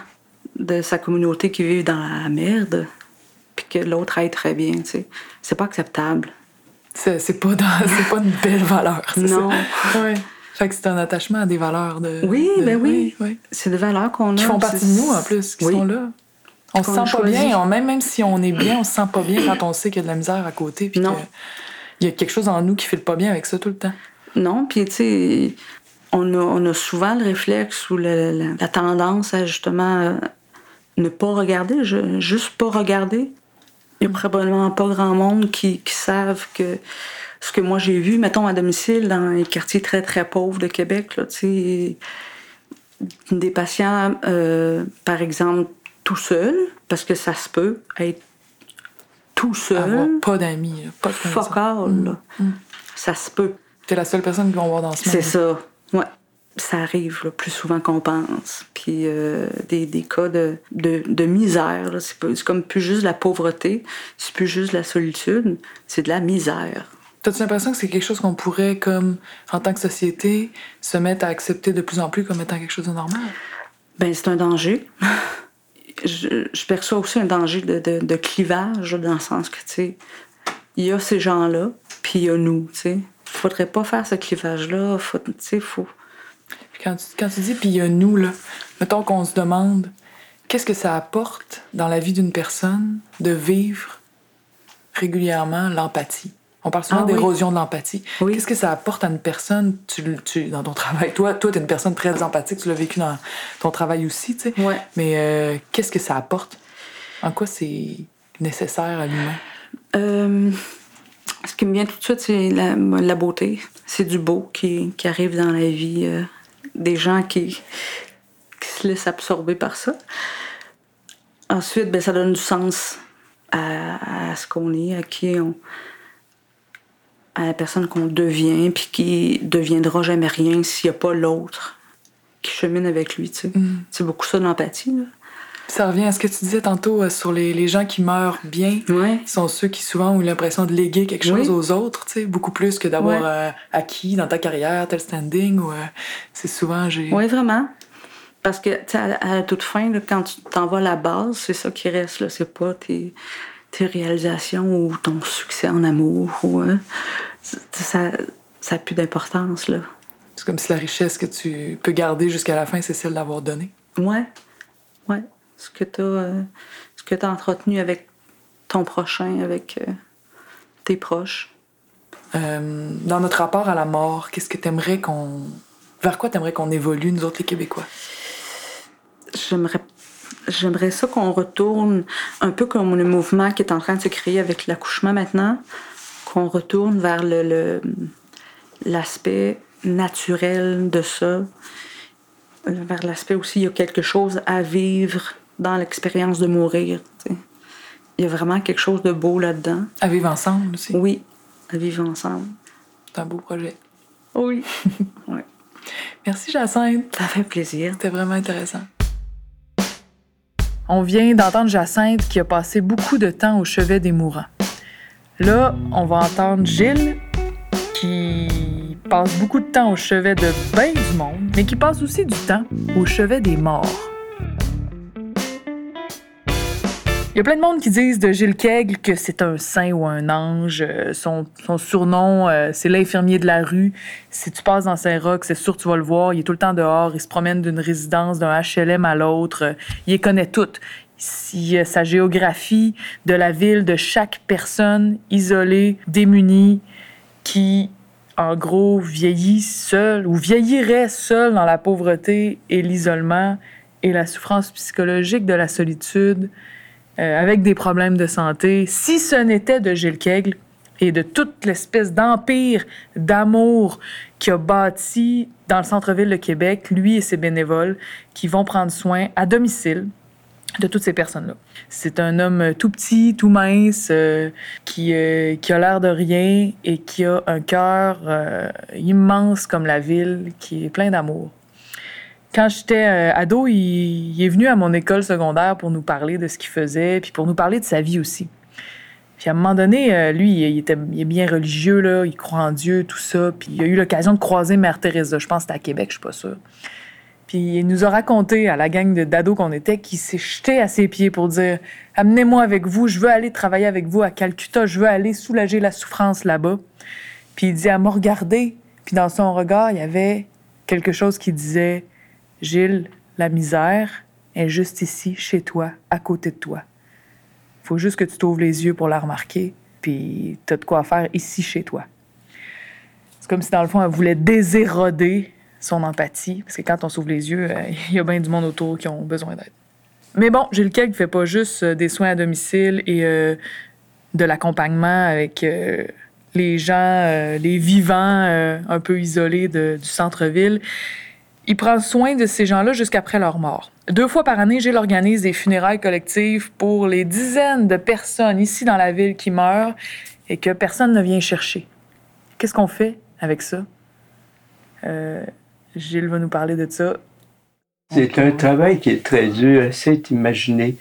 de sa communauté qui vit dans la merde, puis que l'autre aille très bien, tu sais. C'est pas acceptable. C'est c'est pas, dans- <laughs> c'est pas une belle valeur, c'est ça? Non. Ouais. Fait que c'est un attachement à des valeurs de. Oui, de- ben oui. oui. C'est des valeurs qu'on a. Qui font partie de nous, en plus, qui Oui. sont là. On se sent pas bien. On- même, même si on est bien, on se sent pas bien quand on sait qu'il y a de la misère à côté. Puis Non. Il y a quelque chose en nous qui fait pas bien avec ça tout le temps. Non, puis tu sais, on a, on a souvent le réflexe ou le- la, la tendance à justement euh, ne pas regarder, je- juste pas regarder. Il y a probablement pas grand monde qui, qui savent que ce que moi j'ai vu, mettons à domicile, dans les quartiers très très pauvres de Québec, là, tu sais, des patients, euh, par exemple, tout seuls, parce que ça se peut être tout Avoir seul, pas d'amis, pas de connaissances. all, là. ça se peut. T'es la seule personne qu'ils vont voir dans ce monde. C'est ça. Ouais. Ça arrive là, plus souvent qu'on pense. Puis euh, des, des cas de, de, de misère. là. C'est comme plus juste la pauvreté, c'est plus juste la solitude, c'est de la misère. T'as-tu l'impression que c'est quelque chose qu'on pourrait, comme, en tant que société, se mettre à accepter de plus en plus comme étant quelque chose de normal? Ben, c'est un danger. <laughs> je, je perçois aussi un danger de, de, de clivage, dans le sens que, tu sais, il y a ces gens-là, puis il y a nous, tu sais. Faudrait pas faire ce clivage-là. Faut, tu sais, faut. Quand tu, quand tu dis, puis il y a nous, là, mettons qu'on se demande, qu'est-ce que ça apporte dans la vie d'une personne de vivre régulièrement l'empathie? On parle souvent Ah oui. d'érosion de l'empathie. Oui. Qu'est-ce que ça apporte à une personne? Tu, tu- dans ton travail? Toi, toi, t'es une personne très empathique, tu l'as vécu dans ton travail aussi, tu sais. Ouais. Mais euh, qu'est-ce que ça apporte? En quoi c'est nécessaire à l'humain? Euh, ce qui me vient tout de suite, c'est la, la beauté. C'est du beau qui, qui arrive dans la vie euh, des gens qui, qui se laissent absorber par ça. Ensuite, ben, ça donne du sens à, à ce qu'on est, à qui on. à la personne qu'on devient, puis qui deviendra jamais rien s'il n'y a pas l'autre qui chemine avec lui. tu sais. C'est beaucoup ça de l'empathie. Ça revient à ce que tu disais tantôt euh, sur les, les gens qui meurent bien. Ouais. sont ceux qui souvent ont eu l'impression de léguer quelque chose Oui. aux autres, tu sais, beaucoup plus que d'avoir Ouais. euh, acquis dans ta carrière tel standing ou euh, c'est souvent j'ai Oui, vraiment. Parce que, tu sais, à, à la toute fin, là, quand tu t'en vas à la base, c'est ça qui reste, là. C'est pas tes, tes réalisations ou ton succès en amour. Ou, hein. Ça n'a plus d'importance, là. c'est comme si la richesse que tu peux garder jusqu'à la fin c'est celle d'avoir donné. Ouais. Ouais. Ce que tu as, entretenu avec ton prochain, avec euh, tes proches? Euh, dans notre rapport à la mort, qu'est-ce que t'aimerais qu'on vers quoi t'aimerais qu'on évolue nous autres les Québécois? J'aimerais j'aimerais ça qu'on retourne un peu comme le mouvement qui est en train de se créer avec l'accouchement maintenant, qu'on retourne vers le- l'aspect naturel de ça vers l'aspect aussi, il y a quelque chose à vivre dans l'expérience de mourir. Il y a vraiment quelque chose de beau là-dedans. À vivre ensemble aussi. Oui, à vivre ensemble. C'est un beau projet. Oui. <laughs> ouais. Merci, Jacinthe. Ça fait plaisir. C'était vraiment intéressant. On vient d'entendre Jacinthe qui a passé beaucoup de temps au chevet des mourants. Là, on va entendre Gilles qui passe beaucoup de temps au chevet de bien du monde, mais qui passe aussi du temps au chevet des morts. Il y a plein de monde qui disent de Gilles Kegel que c'est un saint ou un ange. Euh, Son, surnom, euh, c'est l'infirmier de la rue. Si tu passes dans Saint-Roch, c'est sûr que tu vas le voir. Il est tout le temps dehors. Il se promène d'une résidence, d'un HLM à l'autre. Il les connaît toutes. Si, euh, sa géographie de la ville, de chaque personne isolée, démunie, qui, en gros, vieillit seule ou vieillirait seule dans la pauvreté et l'isolement et la souffrance psychologique de la solitude, euh, avec des problèmes de santé, si ce n'était de Gilles Kegel et de toute l'espèce d'empire d'amour qu'il a bâti dans le centre-ville de Québec, lui et ses bénévoles, qui vont prendre soin à domicile de toutes ces personnes-là. C'est un homme tout petit, tout mince, euh, qui, euh, qui a l'air de rien et qui a un cœur immense comme la ville, qui est plein d'amour. Quand j'étais euh, ado, il, est venu à mon école secondaire pour nous parler de ce qu'il faisait, puis pour nous parler de sa vie aussi. Puis à un moment donné, euh, lui, il, était, bien religieux, il croit en Dieu, tout ça. Puis il a eu l'occasion de croiser Mère Teresa. Je pense que c'était à Québec, je suis pas sûre. Puis il nous a raconté à la gang d'ados qu'on était qu'il s'est jeté à ses pieds pour dire Amenez-moi avec vous, je veux aller travailler avec vous à Calcutta, je veux aller soulager la souffrance là-bas. Puis il dit Elle m'a regardé, puis dans son regard, il y avait quelque chose qui disait Gilles, la misère est juste ici, chez toi, à côté de toi. faut juste que tu t'ouvres les yeux pour la remarquer, puis t'as de quoi faire ici, chez toi. C'est comme si, dans le fond, elle voulait déséroder son empathie, parce que quand on s'ouvre les yeux, euh, il y a bien du monde autour qui ont besoin d'aide. Mais bon, Gilles Keg fait pas juste euh, des soins à domicile et euh, de l'accompagnement avec les gens, les vivants un peu isolés du centre-ville. Il prend soin de ces gens-là jusqu'après leur mort. Deux fois par année, Gilles organise des funérailles collectives pour les dizaines de personnes ici dans la ville qui meurent et que personne ne vient chercher. Qu'est-ce qu'on fait avec ça? Euh, Gilles va nous parler de ça. C'est un travail qui est très dur, essaie d'imaginer.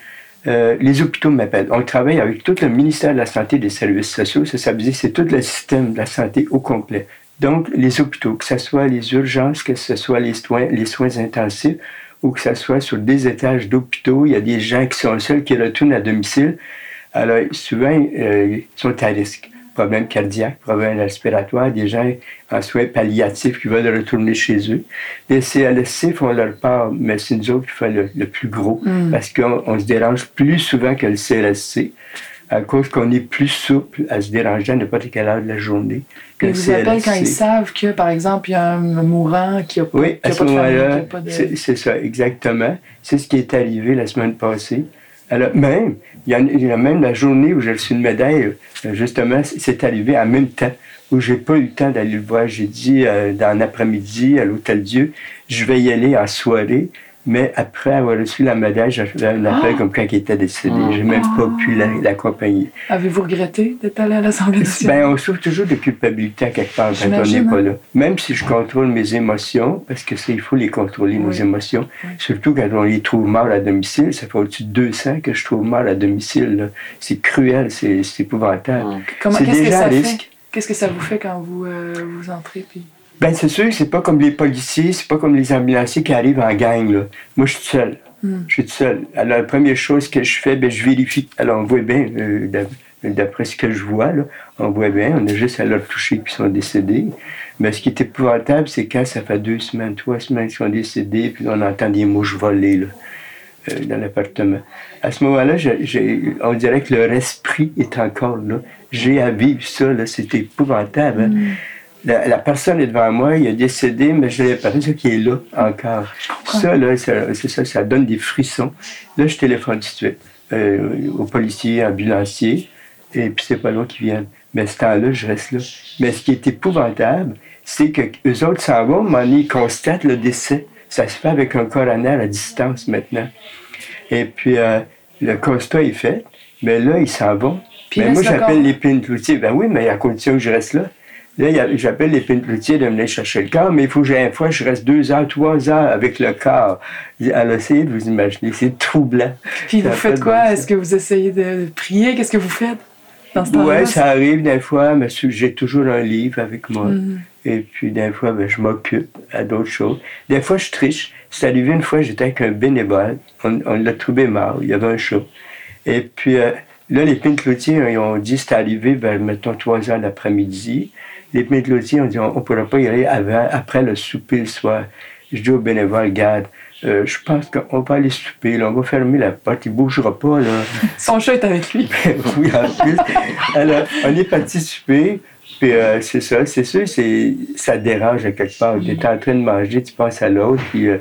Euh, les hôpitaux m'appellent. On travaille avec tout le ministère de la Santé et des Services sociaux. C'est tout le système de la santé au complet. Donc, les hôpitaux, que ce soit les urgences, que ce soit les soins, les soins intensifs, ou que ce soit sur des étages d'hôpitaux, il y a des gens qui sont seuls, qui retournent à domicile. Alors, souvent, euh, ils sont à risque. Problèmes cardiaques, problèmes respiratoires, des gens en soins palliatifs qui veulent retourner chez eux. Les CLSC font leur part, mais c'est nous autres qui faisons le, le plus gros parce qu'on on se dérange plus souvent que le CLSC à cause qu'on est plus souple à se déranger à n'importe quelle heure de la journée que Ils vous appellent quand ils savent que, par exemple, il y a un mourant qui a pas, Oui, qui a à ce pas de famille, pas de... c'est c'est ça, exactement. C'est ce qui est arrivé la semaine passée. Alors, même, il y, a, il y a même la journée où j'ai reçu une médaille, euh, justement, c'est arrivé en même temps, où j'ai pas eu le temps d'aller le voir. J'ai dit, euh, dans l'après-midi, à l'Hôtel Dieu, je vais y aller en soirée, mais après avoir reçu la médaille, j'ai fait un appel comme quand il était décédé. J'ai même pas pu la- l'accompagner. Avez-vous regretté d'être allé à l'Assemblée nationale? Ben, on souffre toujours de culpabilité à quelque part quand on n'est pas hein. là. Même si je contrôle mes émotions, parce que c'est il faut les contrôler, nos émotions. Oui. Surtout quand on les trouve morts à domicile. Ça fait au-dessus de 200 que je trouve morts à domicile. C'est cruel, c'est épouvantable. C'est qu'est-ce que déjà ça un risque. Qu'est-ce que ça vous fait quand vous, euh, vous entrez? Puis... Ben, c'est sûr que c'est pas comme les policiers, c'est pas comme les ambulanciers qui arrivent en gang. Là. Moi, je suis seul. Hmm. Je suis tout seul. Alors, la première chose que je fais, ben, je vérifie. Alors, on voit bien, euh, d'ap- d'après ce que je vois, là, on voit bien, on a juste à leur toucher qu'ils sont décédés. Mais ce qui est épouvantable, c'est quand ça fait deux semaines, trois semaines qu'ils sont décédés, puis on entend des mouches voler là, euh, dans l'appartement. À ce moment-là, on dirait que leur esprit est encore là. J'ai à vivre ça, là, c'est épouvantable. hein. La, la personne est devant moi, il est décédé, mais j'ai l'impression qu'il est là encore. Ça, là, c'est ça, ça donne des frissons. Là, je téléphone tout de suite euh, aux policiers, ambulanciers, et puis c'est pas loin qu'ils viennent. Mais ce temps-là, je reste là. Mais ce qui est épouvantable, c'est que eux autres s'en vont, mais ils constatent le décès. Ça se fait avec un coroner à distance maintenant. Et puis, euh, le constat est fait. Mais là, ils s'en vont. Puis mais moi, j'appelle corps. l'épine cloutier. Ben oui, mais à condition que je reste là. Là, j'appelle l'épine cloutier de venir chercher le corps, mais il faut que j'ai une fois, je reste deux heures, trois heures avec le corps. Alors, essayez de vous imaginer, c'est troublant. Puis Ça vous faites fait quoi? Est-ce que vous essayez de prier? Qu'est-ce que vous faites dans ce temps-là? Ouais, ça arrive des fois, mais j'ai toujours un livre avec moi. Mhm. Et puis, des fois, ben, je m'occupe à d'autres choses. Des fois, je triche. C'est arrivé une fois, j'étais avec un bénévole. On, on l'a trouvé mort. Il y avait un chat. Et puis, euh, là, les pins cloutiers, ils ont dit c'est arrivé vers, mettons, 3 heures l'après-midi. Les pins cloutiers ont dit on ne pourra pas y aller avant, après le souper le soir. Je dis au bénévole, regarde, euh, je pense qu'on va aller souper, là, on va fermer la porte, il ne bougera pas, là. <laughs> Son chat est avec lui. <laughs> oui, en plus. Alors, on est parti souper, puis euh, c'est ça, c'est sûr, c'est, ça dérange à quelque part. Tu es en train de manger, tu passes à l'autre, puis euh,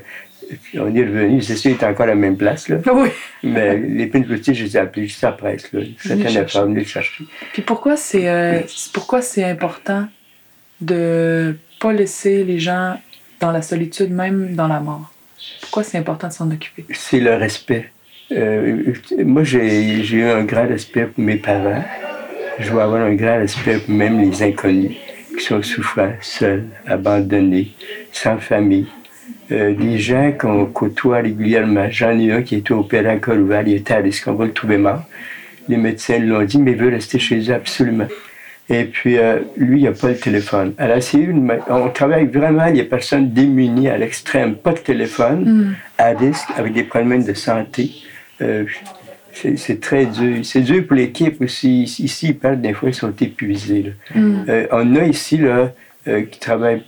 puis on est revenu, c'est sûr, il est encore à la même place, là. <laughs> oui. Mais les pins petits, je les ai appelés juste après, là. Chercher. pas venu le chercher. Puis pourquoi c'est- pourquoi c'est important de pas laisser les gens dans la solitude, même dans la mort? Pourquoi c'est important de s'en occuper? C'est le respect. Euh, moi, j'ai, eu un grand respect pour mes parents. Je vais avoir un grand respect pour même les inconnus qui sont souffrants, seuls, abandonnés, sans famille. Euh, des gens qu'on côtoie régulièrement. J'en ai un qui été opéré à cœur ouvert, il était à risque, on va le trouver mort? Les médecins l'ont dit, mais il veut rester chez eux absolument. Et puis, euh, lui, il n'a pas le téléphone. Alors, c'est une, ma- on travaille vraiment les personnes démunies à l'extrême. Pas de téléphone, à risque, avec des problèmes de santé. Euh, c'est très dur. C'est dur pour l'équipe aussi. Ici, ils perdent des fois, ils sont épuisés. là. Euh, on a ici, là, qui travaillent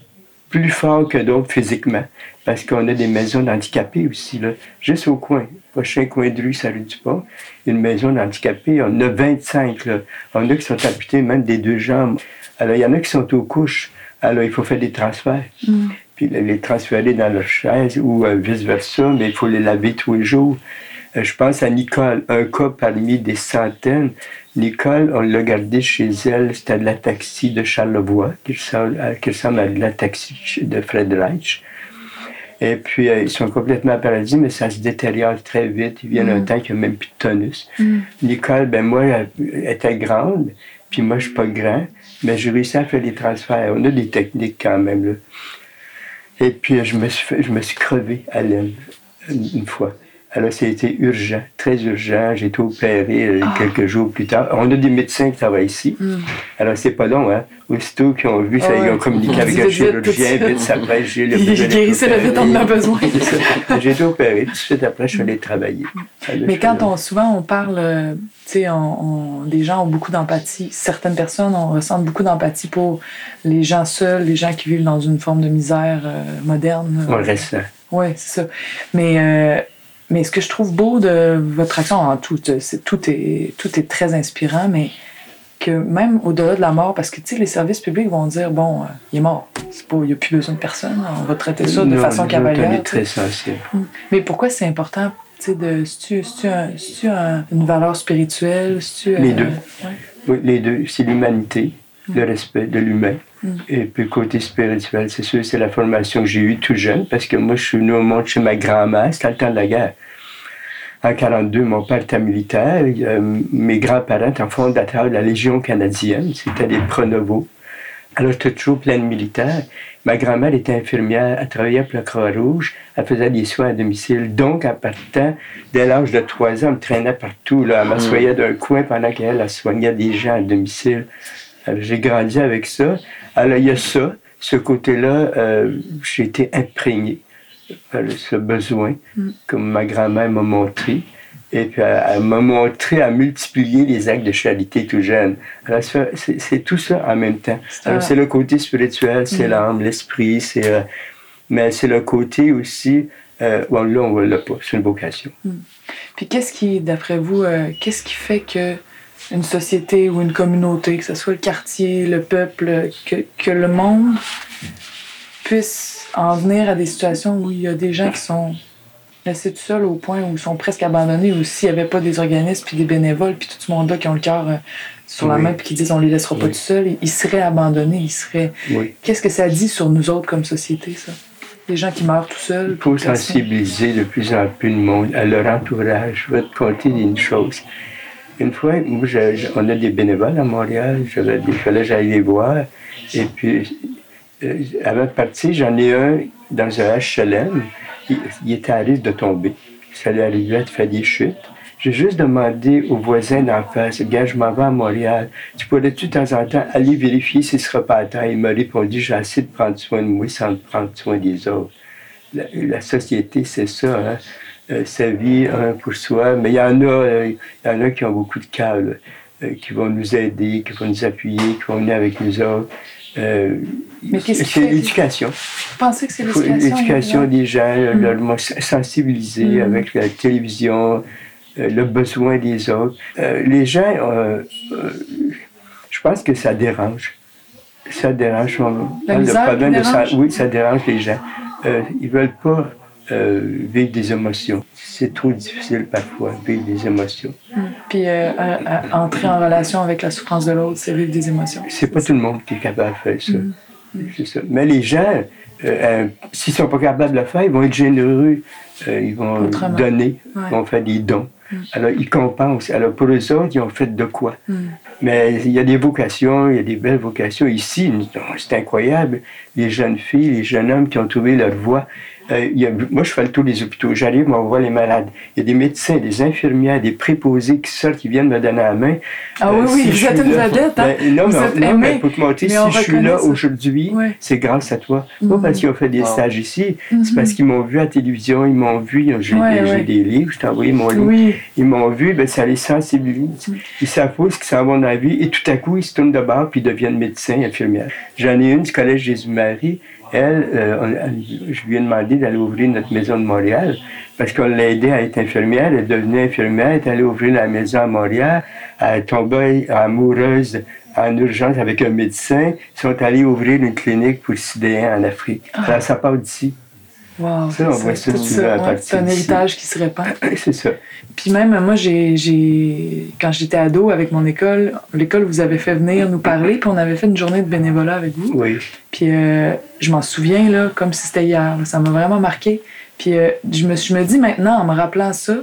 plus fort que d'autres physiquement, parce qu'on a des maisons d'handicapés aussi, là, juste au coin, prochain coin de rue, ça du pas, une maison d'handicapés, on a 25, là. On a qui sont amputés même des deux jambes. Alors, il y en a qui sont aux couches, alors il faut faire des transferts. Puis les les transférer dans leur chaise ou euh, vice-versa, mais il faut les laver tous les jours. Euh, je pense à Nicole, un cas parmi des centaines. Nicole, on l'a gardée chez elle, c'était de la taxi de Charlevoix, qui ressemble, à- qui ressemble à de la taxi de Fred Reich. Et puis, euh, ils sont complètement paralysés, mais ça se détériore très vite. Ils viennent un temps qu'il n'y a même plus de tonus. Nicole, ben moi, elle était grande, puis moi, je suis pas grand, mais j'ai réussi à faire des transferts. On a des techniques quand même, là. Et puis, je me suis, fait- je me suis crevé à l'aine une, une fois. Alors, c'était urgent, très urgent. J'ai été opéré euh, quelques jours plus tard. On a des médecins qui travaillent ici. Alors, c'est pas long, hein. Aussitôt qu'ils ont vu, ça, Ah ils ont communiqué avec un chirurgien, vite, ça presse, j'ai le besoin d'être guérissait le vite, on en a besoin. <laughs> J'ai été opéré. Tout de suite après, je suis allé travailler. Alors, Mais quand on souvent on parle, euh, tu sais, on, on- des gens ont beaucoup d'empathie. Certaines personnes on ressent beaucoup d'empathie pour les gens seuls, les gens qui vivent dans une forme de misère euh, moderne. On ressent. Oui, c'est ça. Mais, euh, mais ce que je trouve beau de votre action, en tout, euh, c'est, tout, est, tout est très inspirant, mais que même au-delà de la mort, parce que tu les services publics vont dire bon, euh, il est mort, c'est pas, il n'y a plus besoin de personne, on va traiter ça de Non, façon cavalière. Est tu très sensible. Mais pourquoi c'est important, tu de, c'est-tu, un- une valeur spirituelle, Les euh, deux. ouais. Oui, les deux, c'est l'humanité. Le respect de l'humain. Et puis côté spirituel, c'est sûr, c'est la formation que j'ai eue tout jeune, parce que moi, je suis venu au monde chez ma grand-mère, c'était le temps de la guerre. En 42, mon père était militaire, euh, mes grands-parents étaient fondateurs de la Légion canadienne, c'était des pronovos. Alors, j'étais toujours plein de militaires. Ma grand-mère était infirmière, elle travaillait pour la Croix-Rouge, elle faisait des soins à domicile. Donc, en partant, dès l'âge de 3 ans, elle me traînait partout. Là. Elle m'assoyait d'un coin pendant qu'elle elle soignait des gens à domicile. Alors, j'ai grandi avec ça. Alors, il y a ça, ce côté-là, euh, j'ai été imprégné par ce besoin, comme ma grand-mère m'a montré. Et puis, elle, elle m'a montré à multiplier les actes de charité tout jeune. Alors, c'est- tout ça en même temps. Alors, c'est le côté spirituel, c'est l'âme, l'esprit, c'est... euh, mais c'est le côté aussi... Euh, bon, là, on ne l'a pas. C'est une vocation. Puis qu'est-ce qui, d'après vous, euh, qu'est-ce qui fait que une société ou une communauté, que ce soit le quartier, le peuple, que, que le monde puisse en venir à des situations où il y a des gens qui sont laissés tout seuls au point où ils sont presque abandonnés, ou s'il n'y avait pas des organismes, puis des bénévoles, puis tout ce monde-là qui ont le cœur euh, sur la Oui. main, puis qui disent on les laissera pas tout seuls, ils seraient abandonnés, ils seraient... Oui. Qu'est-ce que ça dit sur nous autres comme société, ça? Des gens qui meurent tout seuls. Il faut sensibiliser de plus en plus de monde à leur entourage. Je vais te conter une chose. Une fois, on a des bénévoles à Montréal, il fallait que j'aille les voir. Et puis, euh, avant de partir, j'en ai un dans un HLM. Il, était à risque de tomber. Ça allait arriver à faire des chutes. J'ai juste demandé aux voisins d'en face, gars, je m'en vais à Montréal. Tu pourrais-tu de temps en temps aller vérifier s'il ne sera pas à terre? Il m'a répondu, j'ai assez de prendre soin de moi sans prendre soin des autres. La, société, c'est ça. Hein? Euh, sa vie, un pour soi. Mais il y en a, euh, il y en a qui ont beaucoup de cœur, euh, qui vont nous aider, qui vont nous appuyer, qui vont venir avec nous autres. Mais qu'est-ce c'est l'éducation. Vous pensez que c'est l'éducation? L'éducation des gens, mm. leur sensibiliser avec la télévision, le besoin des autres. les gens, je pense que ça dérange. Ça dérange. La le problème de ça, oui, ça dérange les gens. ils veulent pas euh, vivre des émotions. C'est trop difficile parfois, vivre des émotions. Hmm. Puis euh, entrer en relation avec la souffrance de l'autre, c'est vivre des émotions. C'est pas tout le monde qui est capable de faire ça. Hmm. ça. Mais les gens, euh, s'ils sont pas capables de le faire, ils vont être généreux, ils vont donner, ils vont faire des dons. Alors, ils compensent. Alors, pour eux autres, ils ont fait de quoi? Mais il y a des vocations, il y a des belles vocations. Ici, c'est incroyable. Les jeunes filles, les jeunes hommes qui ont trouvé leur voie. Euh, moi, je fais le tour des hôpitaux. J'arrive, on voit les malades. Il y a des médecins, des infirmières, des préposés qui sortent, qui viennent me donner la main. Ah oui, euh, oui, vous êtes une vedette. Hein? Ben, non, mais, non pour te montrer, si je suis là aujourd'hui, c'est grâce à toi. Pas parce qu'ils ont fait des stages ici, c'est parce mhm. qu'ils m'ont vu à la télévision, ils m'ont vu, j'ai des livres, je t'ai envoyé mon livre. Ils m'ont vu, ben, ça les sensibilise. Mhm. Ils savent ce qu'ils s'en vont dans la vie et tout à coup, ils se tournent de bord puis ils deviennent médecins, infirmières. J'en ai une du Collège Jésus-Marie elle, euh, je lui ai demandé d'aller ouvrir notre maison de Montréal parce qu'on l'a aidée à être infirmière. Elle est devenue infirmière, elle est allée ouvrir la maison à Montréal. Elle est tombée amoureuse en urgence avec un médecin. Ils sont allés ouvrir une clinique pour sidéens en Afrique. Ah. Alors, ça part d'ici. Wow, ça, on voit ça, C'est un héritage qui se répand. <laughs> c'est ça. Puis même, moi, j'ai, quand j'étais ado avec mon école, l'école vous avez fait venir nous parler, puis on avait fait une journée de bénévolat avec vous. Oui. Puis euh, je m'en souviens, là, comme si c'était hier. Ça m'a vraiment marqué. Puis euh, je, me, je me dis maintenant, en me rappelant ça,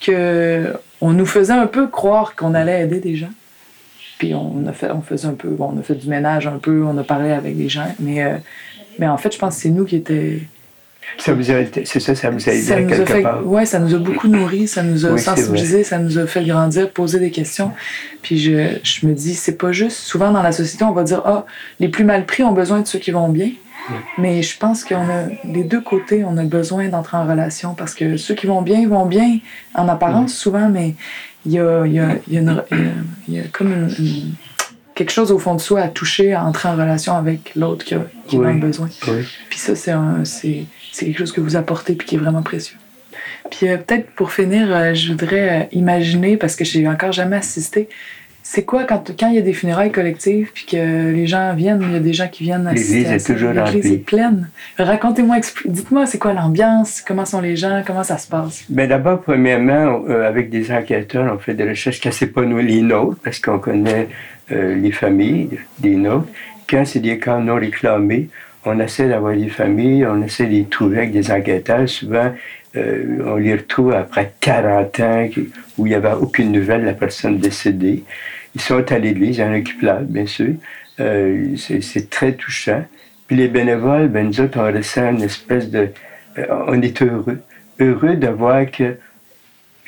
que on nous faisait un peu croire qu'on allait aider des gens. Puis on a fait, on faisait un peu, bon, on a fait du ménage un peu, on a parlé avec des gens, mais, euh, mais en fait, je pense que c'est nous qui étions ça vous a, c'est ça, ça vous a aidé à quelque part. Oui, ça nous a beaucoup nourri, ça nous a sensibilisé, ça nous a fait grandir, poser des questions. Puis je, je me dis, c'est pas juste. Souvent dans la société, on va dire, ah, les plus mal pris ont besoin de ceux qui vont bien. Mais je pense qu'on a les deux côtés, on a besoin d'entrer en relation parce que ceux qui vont bien vont bien en apparence souvent, mais il y a, y, a, y, a y a, comme une quelque chose au fond de soi à toucher, à entrer en relation avec l'autre qui, a, qui en a besoin. Puis ça, c'est, c'est, quelque chose que vous apportez puis qui est vraiment précieux. Puis euh, peut-être pour finir, euh, je voudrais euh, imaginer, parce que j'ai encore jamais assisté, c'est quoi quand, quand il y a des funérailles collectives puis que les gens viennent, il y a des gens qui viennent assister L'église est toujours L'église est pleine. Racontez-moi, dites-moi, c'est quoi l'ambiance, comment sont les gens, comment ça se passe? Bien d'abord, premièrement, avec des enquêteurs, on fait des recherches quand c'est pas nous les nôtres, parce qu'on connaît les familles des nôtres. Quand c'est des cas non réclamés, on essaie d'avoir des familles, on essaie de les trouver avec des enquêteurs. Souvent, euh, on les retrouve après 40 ans où il n'y avait aucune nouvelle de la personne décédée. Ils sont à l'église, il y en a qui pleurent, bien sûr. Euh, c'est très touchant. Puis les bénévoles, ben, nous autres, on une espèce de... Euh, on est heureux. Heureux de voir que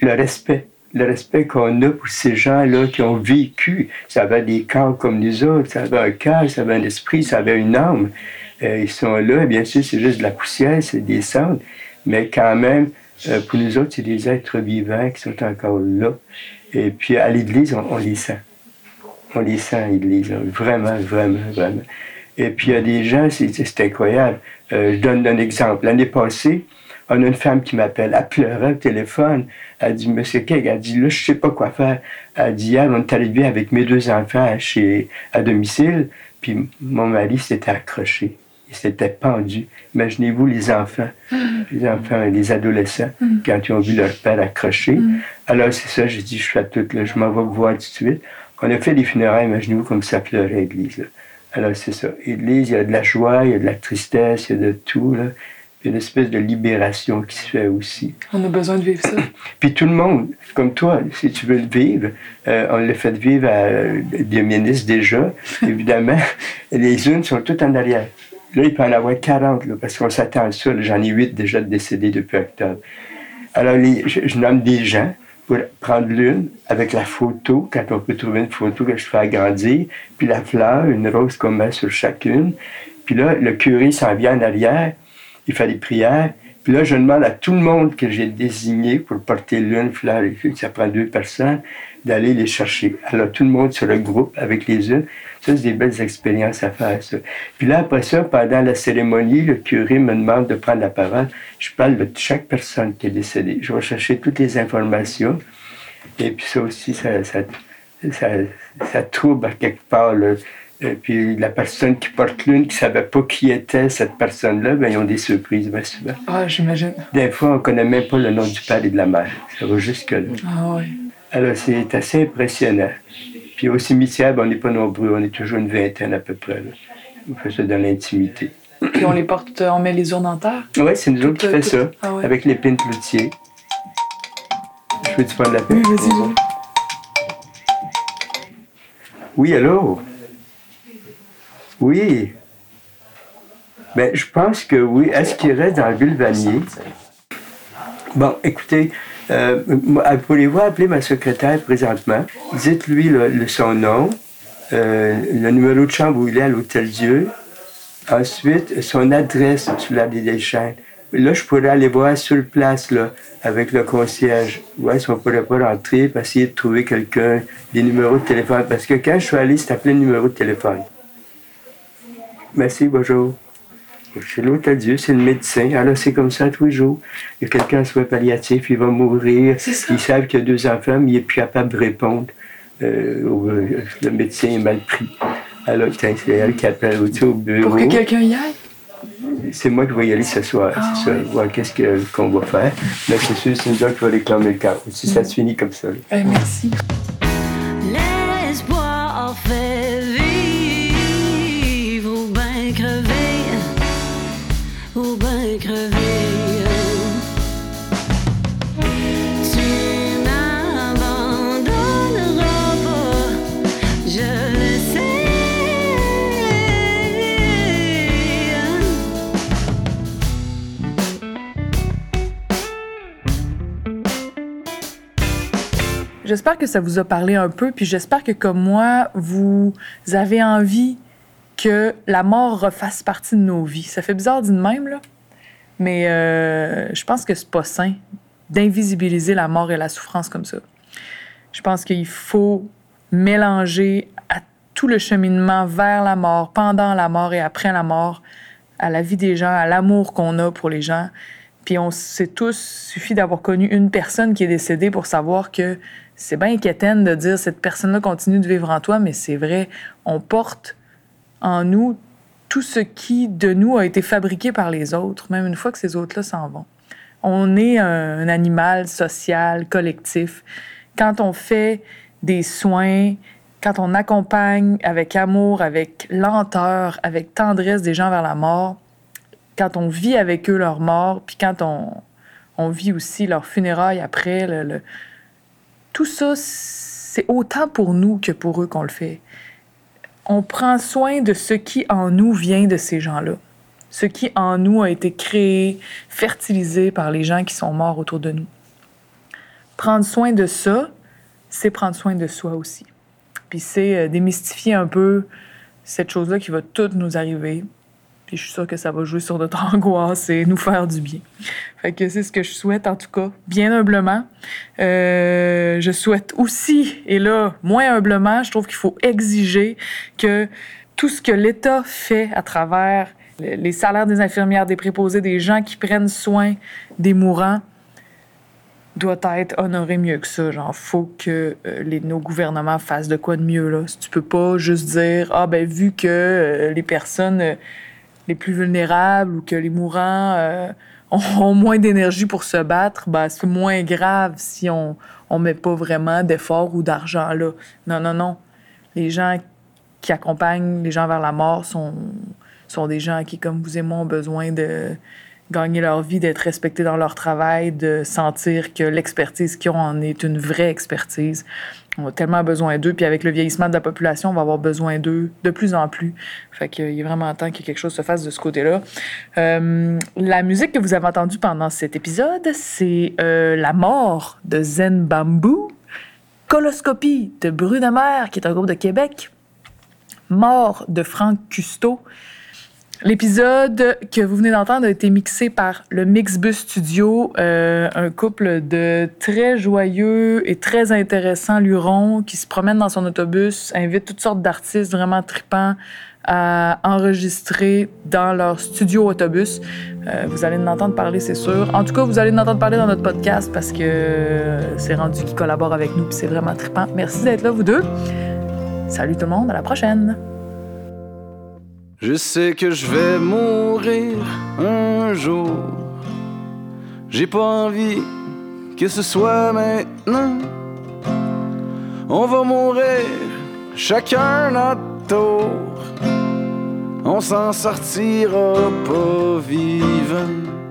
le respect le respect qu'on a pour ces gens-là qui ont vécu. Ça avait des corps comme nous autres, ça avait un cœur, ça avait un esprit, ça avait une âme. Euh, ils sont là, bien sûr, c'est juste de la poussière, c'est des cendres, mais quand même, euh, pour nous autres, c'est des êtres vivants qui sont encore là. Et puis à l'Église, on, les sent. On les sent à l'Église, vraiment, vraiment, vraiment. Et puis il y a des gens, c'est incroyable. Euh, je donne un exemple. L'année passée, on a une femme qui m'appelle, elle pleurait au téléphone. Elle dit, Monsieur Keg, elle dit, là, je sais pas quoi faire. Elle dit, hier, on est arrivé avec mes deux enfants chez, à domicile, puis mon mari s'était accroché ils s'étaient pendus. Imaginez-vous les enfants, les enfants et les adolescents, mm. quand ils ont vu leur père accroché. Mm. Alors c'est ça, j'ai dit, je fais tout, là, je m'en vais voir tout de suite. On a fait des funérailles, imaginez-vous comme ça pleurait l'église. Alors c'est ça. L'église, il y a de la joie, il y a de la tristesse, il y a de tout. Là. une espèce de libération qui se fait aussi. On a besoin de vivre ça. <coughs> Puis tout le monde, comme toi, si tu veux le vivre, euh, on l'a fait vivre à des ministres déjà. <laughs> Évidemment, les unes sont toutes en arrière. Là, il peut en avoir 40, là, parce qu'on s'attend à ça. J'en ai 8 déjà décédés depuis octobre. Alors, je, nomme des gens pour prendre l'une avec la photo, quand on peut trouver une photo que je fais agrandir, puis la fleur, une rose qu'on met sur chacune. Puis là, le curé s'en vient en arrière, il fait des prières. Puis là, je demande à tout le monde que j'ai désigné pour porter l'une fleur, ça prend deux personnes, d'aller les chercher. Alors, tout le monde sur le groupe avec les unes. C'est des belles expériences à faire, ça. Puis là, après ça, pendant la cérémonie, le curé me demande de prendre la parole. Je parle de chaque personne qui est décédée. Je vais chercher toutes les informations. Et puis ça aussi, ça, ça, ça, trouble à quelque part et puis la personne qui porte l'une, qui ne savait pas qui était cette personne-là, ben, ils ont des surprises bien souvent. Ah, j'imagine. Des fois, on ne connaît même pas le nom du père et de la mère. Ça va jusque-là. Ah oui. Alors, c'est assez impressionnant. Puis au cimetière, ben, on n'est pas nombreux, on est toujours une vingtaine à peu près. On fait ça dans l'intimité. Puis on les porte, on met les urnes en terre? Oui, c'est nous autres qui fait ça, ah avec l'épine cloutier. Je veux-tu prendre la peine? Oui, vas-y. Oui, allô? Oui. Ben, je pense que oui. Est-ce qu'il reste dans le Vanier? Bon, écoutez, euh, pouvez-vous appeler ma secrétaire présentement? Dites-lui le, son nom, euh, le numéro de chambre où il est à l'Hôtel Dieu. Ensuite, son adresse sur la des chaînes. Là, je pourrais aller voir sur place, là, avec le concierge. Ouais, si on ne pourrait pas rentrer, essayer de trouver quelqu'un, des numéros de téléphone. Parce que quand je suis allé, c'était appelé numéro de téléphone. Merci, bonjour. Chez l'Hôtel Dieu, c'est le médecin. Alors, c'est comme ça tous les jours. Il y a quelqu'un en soins palliatifs, il va mourir. Ils savent qu'il y a deux enfants, mais il n'est plus capable de répondre. Euh, euh, le médecin est mal pris. Alors, c'est elle qui appelle au, bureau. Pour que quelqu'un y aille? C'est moi qui vais y aller ce soir. Ah, c'est ça. Voir qu'est-ce qu'on va faire. Mais c'est sûr, c'est une qui va réclamer le cas. Si ça se finit comme ça. Eh, merci. J'espère que ça vous a parlé un peu, puis j'espère que comme moi, vous avez envie que la mort refasse partie de nos vies. Ça fait bizarre d'une même, là, mais euh, je pense que c'est pas sain d'invisibiliser la mort et la souffrance comme ça. Je pense qu'il faut mélanger à tout le cheminement vers la mort, pendant la mort et après la mort, à la vie des gens, à l'amour qu'on a pour les gens. Puis on sait tous, suffit d'avoir connu une personne qui est décédée pour savoir que c'est bien inquiétant de dire cette personne-là continue de vivre en toi, mais c'est vrai, on porte en nous tout ce qui de nous a été fabriqué par les autres, même une fois que ces autres-là s'en vont. On est un, animal social, collectif. Quand on fait des soins, quand on accompagne avec amour, avec lenteur, avec tendresse des gens vers la mort, quand on vit avec eux leur mort, puis quand on, vit aussi leur funérailles après, le tout ça, c'est autant pour nous que pour eux qu'on le fait. On prend soin de ce qui en nous vient de ces gens-là. Ce qui en nous a été créé, fertilisé par les gens qui sont morts autour de nous. Prendre soin de ça, c'est prendre soin de soi aussi. Puis c'est euh, démystifier un peu cette chose-là qui va toutes nous arriver, puis je suis sûre que ça va jouer sur notre <laughs> angoisse et nous faire du bien. Fait que c'est ce que je souhaite, en tout cas, bien humblement. Euh, je souhaite aussi, et là, moins humblement, je trouve qu'il faut exiger que tout ce que l'État fait à travers les salaires des infirmières, des préposés, des gens qui prennent soin des mourants, doit être honoré mieux que ça. Genre, faut que euh, nos gouvernements fassent de quoi de mieux, là. Tu peux pas juste dire, ah, ben, vu que euh, les personnes les plus vulnérables ou que les mourants euh, ont moins d'énergie pour se battre, ben, c'est moins grave si on ne met pas vraiment d'efforts ou d'argent là. Non, non, non. Les gens qui accompagnent les gens vers la mort sont, sont des gens qui, comme vous et moi, ont besoin de gagner leur vie, d'être respectés dans leur travail, de sentir que l'expertise qu'ils ont en est une vraie expertise. On a tellement besoin d'eux. Puis avec le vieillissement de la population, on va avoir besoin d'eux de plus en plus. Fait qu'il est vraiment temps que quelque chose se fasse de ce côté-là. Euh, la musique que vous avez entendue pendant cet épisode, c'est euh, La mort de Zen Bamboo, Coloscopie de Brunemer, qui est un groupe de Québec, Mort de Franck Custeau, L'épisode que vous venez d'entendre a été mixé par le Mixbus Studio, euh, un couple de très joyeux et très intéressants lurons qui se promènent dans son autobus, invitent toutes sortes d'artistes vraiment tripants à enregistrer dans leur studio autobus. Euh, vous allez en entendre parler, c'est sûr. En tout cas, vous allez en entendre parler dans notre podcast parce que c'est rendu qu'ils collaborent avec nous puis c'est vraiment trippant. Merci d'être là, vous deux. Salut tout le monde, à la prochaine. Je sais que je vais mourir un jour. J'ai pas envie que ce soit maintenant. On va mourir chacun notre tour. On s'en sortira pas vivant.